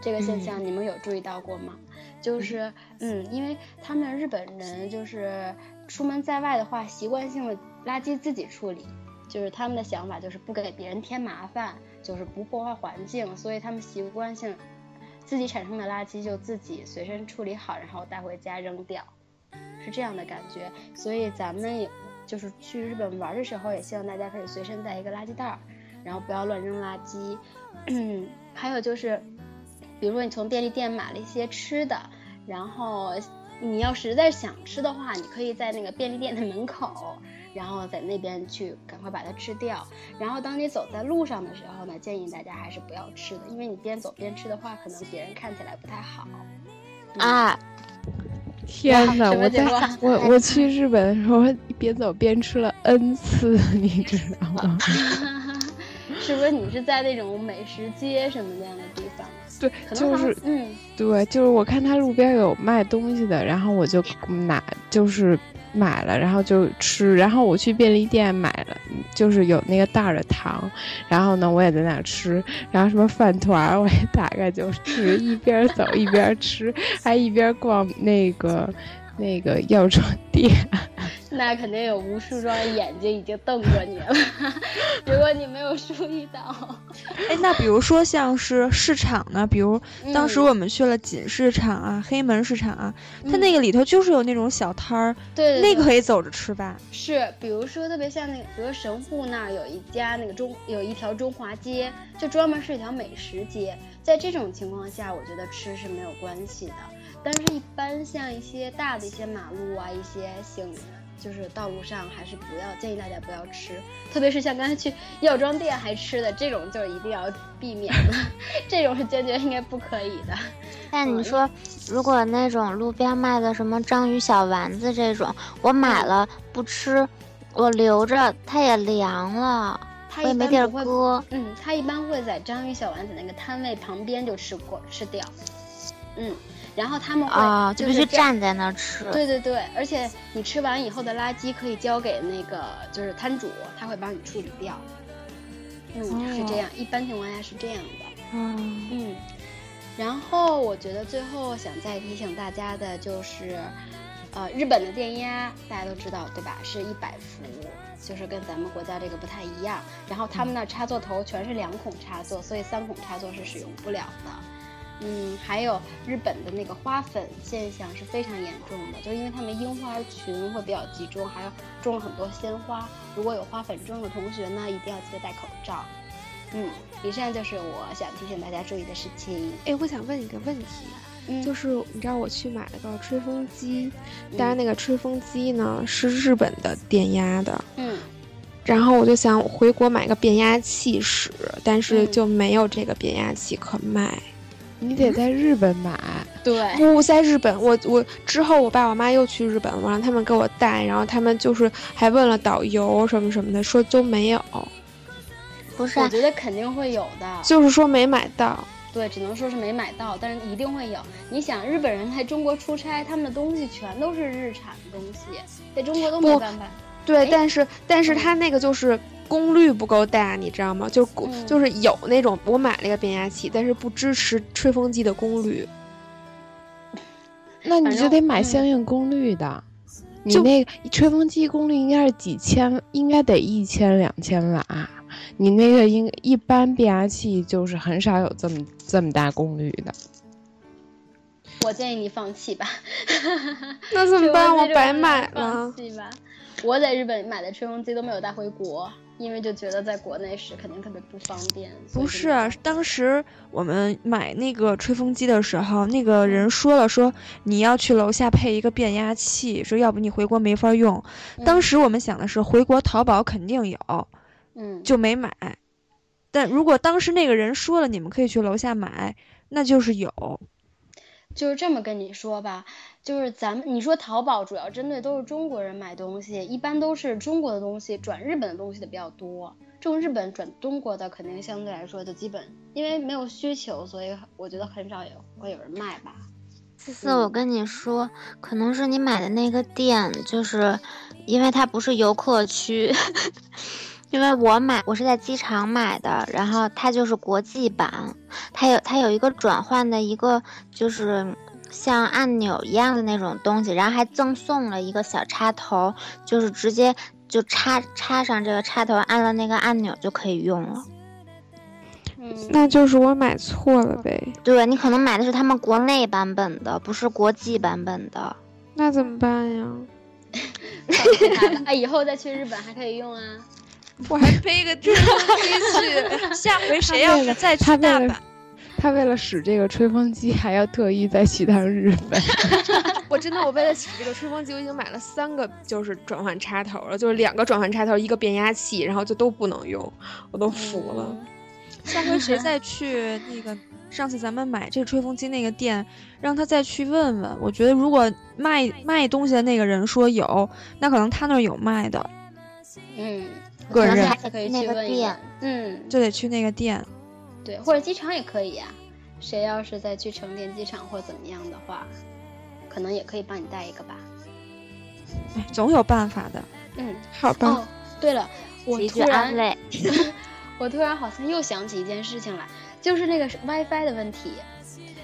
这个现象你们有注意到过吗？就是嗯，因为他们日本人就是出门在外的话，习惯性的垃圾自己处理，就是他们的想法就是不给别人添麻烦，就是不破坏环境，所以他们习惯性自己产生的垃圾就自己随身处理好，然后带回家扔掉，是这样的感觉。所以咱们也就是去日本玩的时候，也希望大家可以随身带一个垃圾袋儿。然后不要乱扔垃圾，嗯，还有就是，比如说你从便利店买了一些吃的，然后你要实在想吃的话，你可以在那个便利店的门口，然后在那边去赶快把它吃掉。然后当你走在路上的时候呢，建议大家还是不要吃的，因为你边走边吃的话，可能别人看起来不太好。啊！天哪！我在我我去日本的时候，边走边吃了 N 次，你知道吗？是不是你是在那种美食街什么那样的地方？对，就是嗯，对，就是我看他路边有卖东西的，然后我就拿，就是买了，然后就吃。然后我去便利店买了，就是有那个袋儿的糖，然后呢，我也在那吃。然后什么饭团，我也打开就吃，一边走一边吃，还一边逛那个。那个药妆店，那肯定有无数双眼睛已经瞪着你了。如果你没有注意到，哎，那比如说像是市场呢？比如当时我们去了锦市场啊、黑门市场啊，它那个里头就是有那种小摊儿，对，那个可以走着吃吧？是，比如说特别像那个，比如神户那儿有一家那个中有一条中华街，就专门是一条美食街。在这种情况下，我觉得吃是没有关系的。但是，一般像一些大的一些马路啊，一些行，就是道路上，还是不要建议大家不要吃。特别是像刚才去药妆店还吃的这种，就一定要避免了。这种是坚决应该不可以的。但你说，如果那种路边卖的什么章鱼小丸子这种，我买了不吃，我留着它也凉了，它也没地儿搁。嗯，它一般会在章鱼小丸子那个摊位旁边就吃过吃掉。嗯。然后他们会啊，就必须站在那儿吃。对对对，而且你吃完以后的垃圾可以交给那个就是摊主，他会帮你处理掉。嗯，是这样，一般情况下是这样的。嗯嗯。然后我觉得最后想再提醒大家的就是，呃，日本的电压大家都知道对吧？是一百伏，就是跟咱们国家这个不太一样。然后他们那插座头全是两孔插座，所以三孔插座是使用不了的。嗯，还有日本的那个花粉现象是非常严重的，就是因为他们樱花群会比较集中，还有种了很多鲜花。如果有花粉症的同学呢，一定要记得戴口罩。嗯，以上就是我想提醒大家注意的事情。哎，我想问一个问题，就是你知道我去买了个吹风机，但是那个吹风机呢是日本的电压的，嗯，然后我就想回国买个变压器使，但是就没有这个变压器可卖。你得在日本买，对，不在日本，我我之后我爸我妈又去日本我，让他们给我带，然后他们就是还问了导游什么什么的，说都没有。不是，我觉得肯定会有的，就是说没买到。对，只能说是没买到，但是一定会有。你想，日本人在中国出差，他们的东西全都是日产的东西，在中国都没办法。对，但是但是它那个就是。功率不够大，你知道吗？就就是有那种，我买了一个变压器，但是不支持吹风机的功率。那你就得买相应功率的。你那个吹风机功率应该是几千，应该得一千两千瓦。你那个应一般变压器就是很少有这么这么大功率的。我建议你放弃吧。那怎么办？我白买了。放弃吧。我在日本买的吹风机都没有带回国。因为就觉得在国内使肯定特别不方便。不是，当时我们买那个吹风机的时候，那个人说了，说你要去楼下配一个变压器，说要不你回国没法用。当时我们想的是回国淘宝肯定有，嗯，就没买。但如果当时那个人说了，你们可以去楼下买，那就是有。就是这么跟你说吧。就是咱们你说淘宝主要针对都是中国人买东西，一般都是中国的东西转日本的东西的比较多。这种日本转中国的肯定相对来说就基本，因为没有需求，所以我觉得很少也会有人卖吧。思思，我跟你说，可能是你买的那个店，就是因为它不是游客区。因为我买我是在机场买的，然后它就是国际版，它有它有一个转换的一个就是。像按钮一样的那种东西，然后还赠送了一个小插头，就是直接就插插上这个插头，按了那个按钮就可以用了。嗯，那就是我买错了呗。对你可能买的是他们国内版本的，不是国际版本的。那怎么办呀？啊，以后再去日本还可以用啊。我还背个吹风机去，下回谁要是再去大阪，他为了使这个吹风机，还要特意再去趟日本。我真的，我为了使这个吹风机，我已经买了三个，就是转换插头了，就是两个转换插头，一个变压器，然后就都不能用，我都服了。下回谁再去那个上次咱们买这个吹风机那个店，让他再去问问。我觉得如果卖卖东西的那个人说有，那可能他那儿有卖的。嗯。个人可以去问店，嗯，就得去那个店，对，或者机场也可以呀。谁要是再去成田机场或怎么样的话，可能也可以帮你带一个吧。总有办法的。嗯，好吧。哦，对了，我突然，我突然好像又想起一件事情来，就是那个 WiFi 的问题。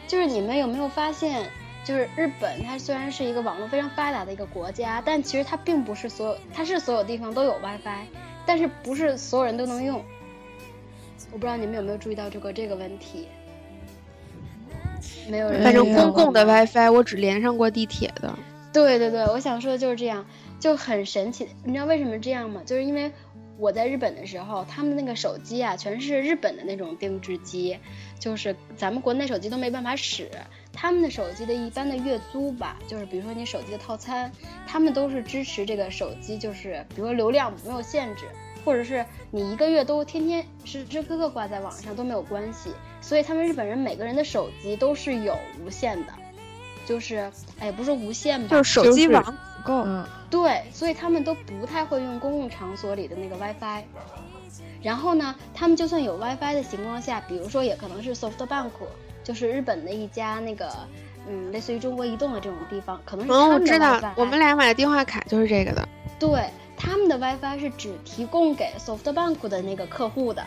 就是你们有没有发现，就是日本它虽然是一个网络非常发达的一个国家，但其实它并不是所有，它是所有地方都有 WiFi。但是不是所有人都能用？我不知道你们有没有注意到这个这个问题。没有人。反正公共的 WiFi 我只连上过地铁的。对对对，我想说的就是这样，就很神奇。你知道为什么这样吗？就是因为我在日本的时候，他们那个手机啊，全是日本的那种定制机，就是咱们国内手机都没办法使。他们的手机的一般的月租吧，就是比如说你手机的套餐，他们都是支持这个手机，就是比如说流量没有限制，或者是你一个月都天天时时刻刻挂在网上都没有关系。所以他们日本人每个人的手机都是有无线的，就是哎不是无线吧，就是手机网不够。嗯，对，所以他们都不太会用公共场所里的那个 WiFi。然后呢，他们就算有 WiFi 的情况下，比如说也可能是 SoftBank。就是日本的一家那个，嗯，类似于中国移动的这种地方，可能是他们的 WiFi。我们俩买的电话卡就是这个的。对，他们的 WiFi 是只提供给 SoftBank 的那个客户的，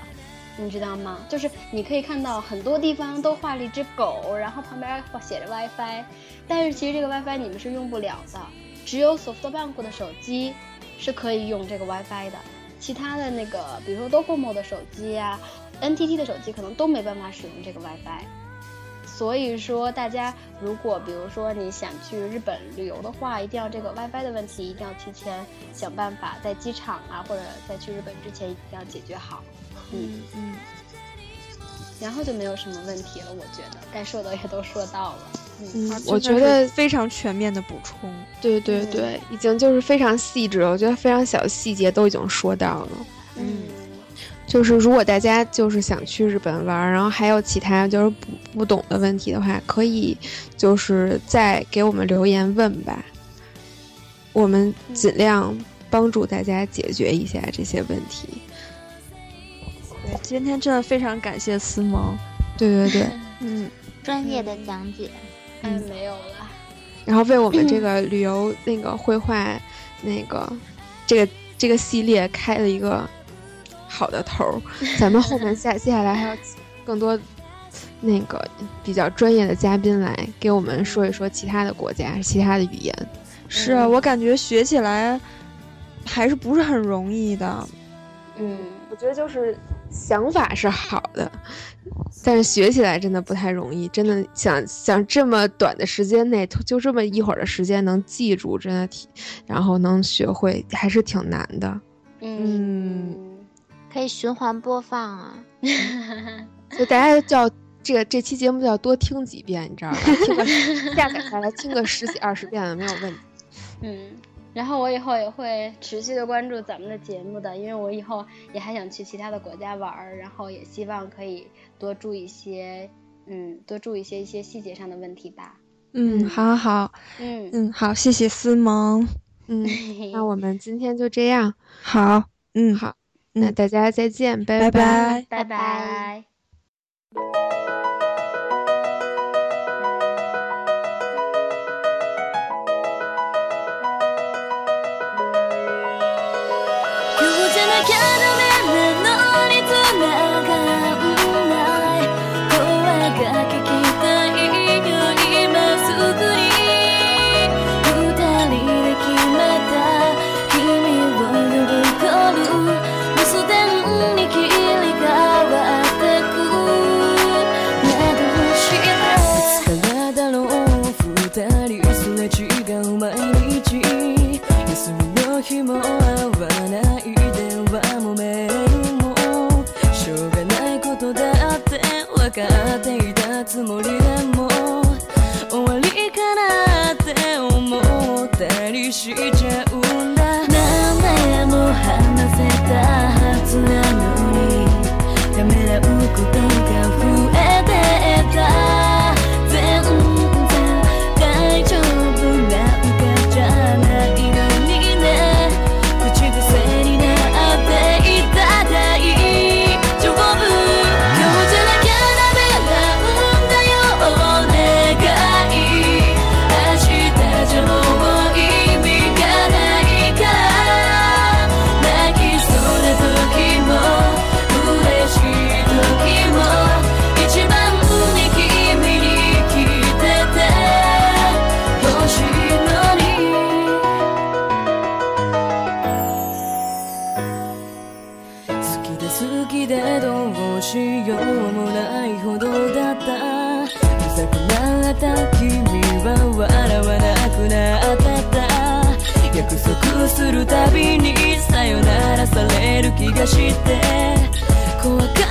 你知道吗？就是你可以看到很多地方都画了一只狗，然后旁边写着 WiFi，但是其实这个 WiFi 你们是用不了的，只有 SoftBank 的手机是可以用这个 WiFi 的，其他的那个，比如说 Docomo 的手机呀，NTT 的手机可能都没办法使用这个 WiFi。所以说，大家如果比如说你想去日本旅游的话，一定要这个 WiFi 的问题一定要提前想办法，在机场啊或者在去日本之前一定要解决好。嗯嗯。然后就没有什么问题了，我觉得该说的也都说到了。嗯，我觉得非常全面的补充。对对对，已经就是非常细致了，我觉得非常小细节都已经说到了。嗯。就是如果大家就是想去日本玩，然后还有其他就是不不懂的问题的话，可以就是再给我们留言问吧，我们尽量帮助大家解决一下这些问题。对，今天真的非常感谢思萌，对对对，嗯，专业的讲解，嗯，没有了。然后为我们这个 旅游那个绘画那个这个这个系列开了一个。好的头儿，咱们后面下接下来还要更多那个比较专业的嘉宾来给我们说一说其他的国家、其他的语言。是啊，我感觉学起来还是不是很容易的。嗯，我觉得就是想法是好的，但是学起来真的不太容易。真的想想这么短的时间内，就这么一会儿的时间能记住，真的挺，然后能学会，还是挺难的。嗯。可以循环播放啊，就大家就要这个这期节目就要多听几遍，你知道吧？听个下载下来听个十几二十遍的没有问题。嗯，然后我以后也会持续的关注咱们的节目的，因为我以后也还想去其他的国家玩儿，然后也希望可以多注意一些，嗯，多注意一些一些细节上的问题吧。嗯，好，好，嗯嗯，好，谢谢思萌。嗯，那我们今天就这样。好，嗯，好。那大家再见，拜拜，拜。拜。かっていたつもりだきで好きでどうしようもないほどだった。ふざけなった君は笑わなくなった。約束するたびにさよならされる気がして。怖か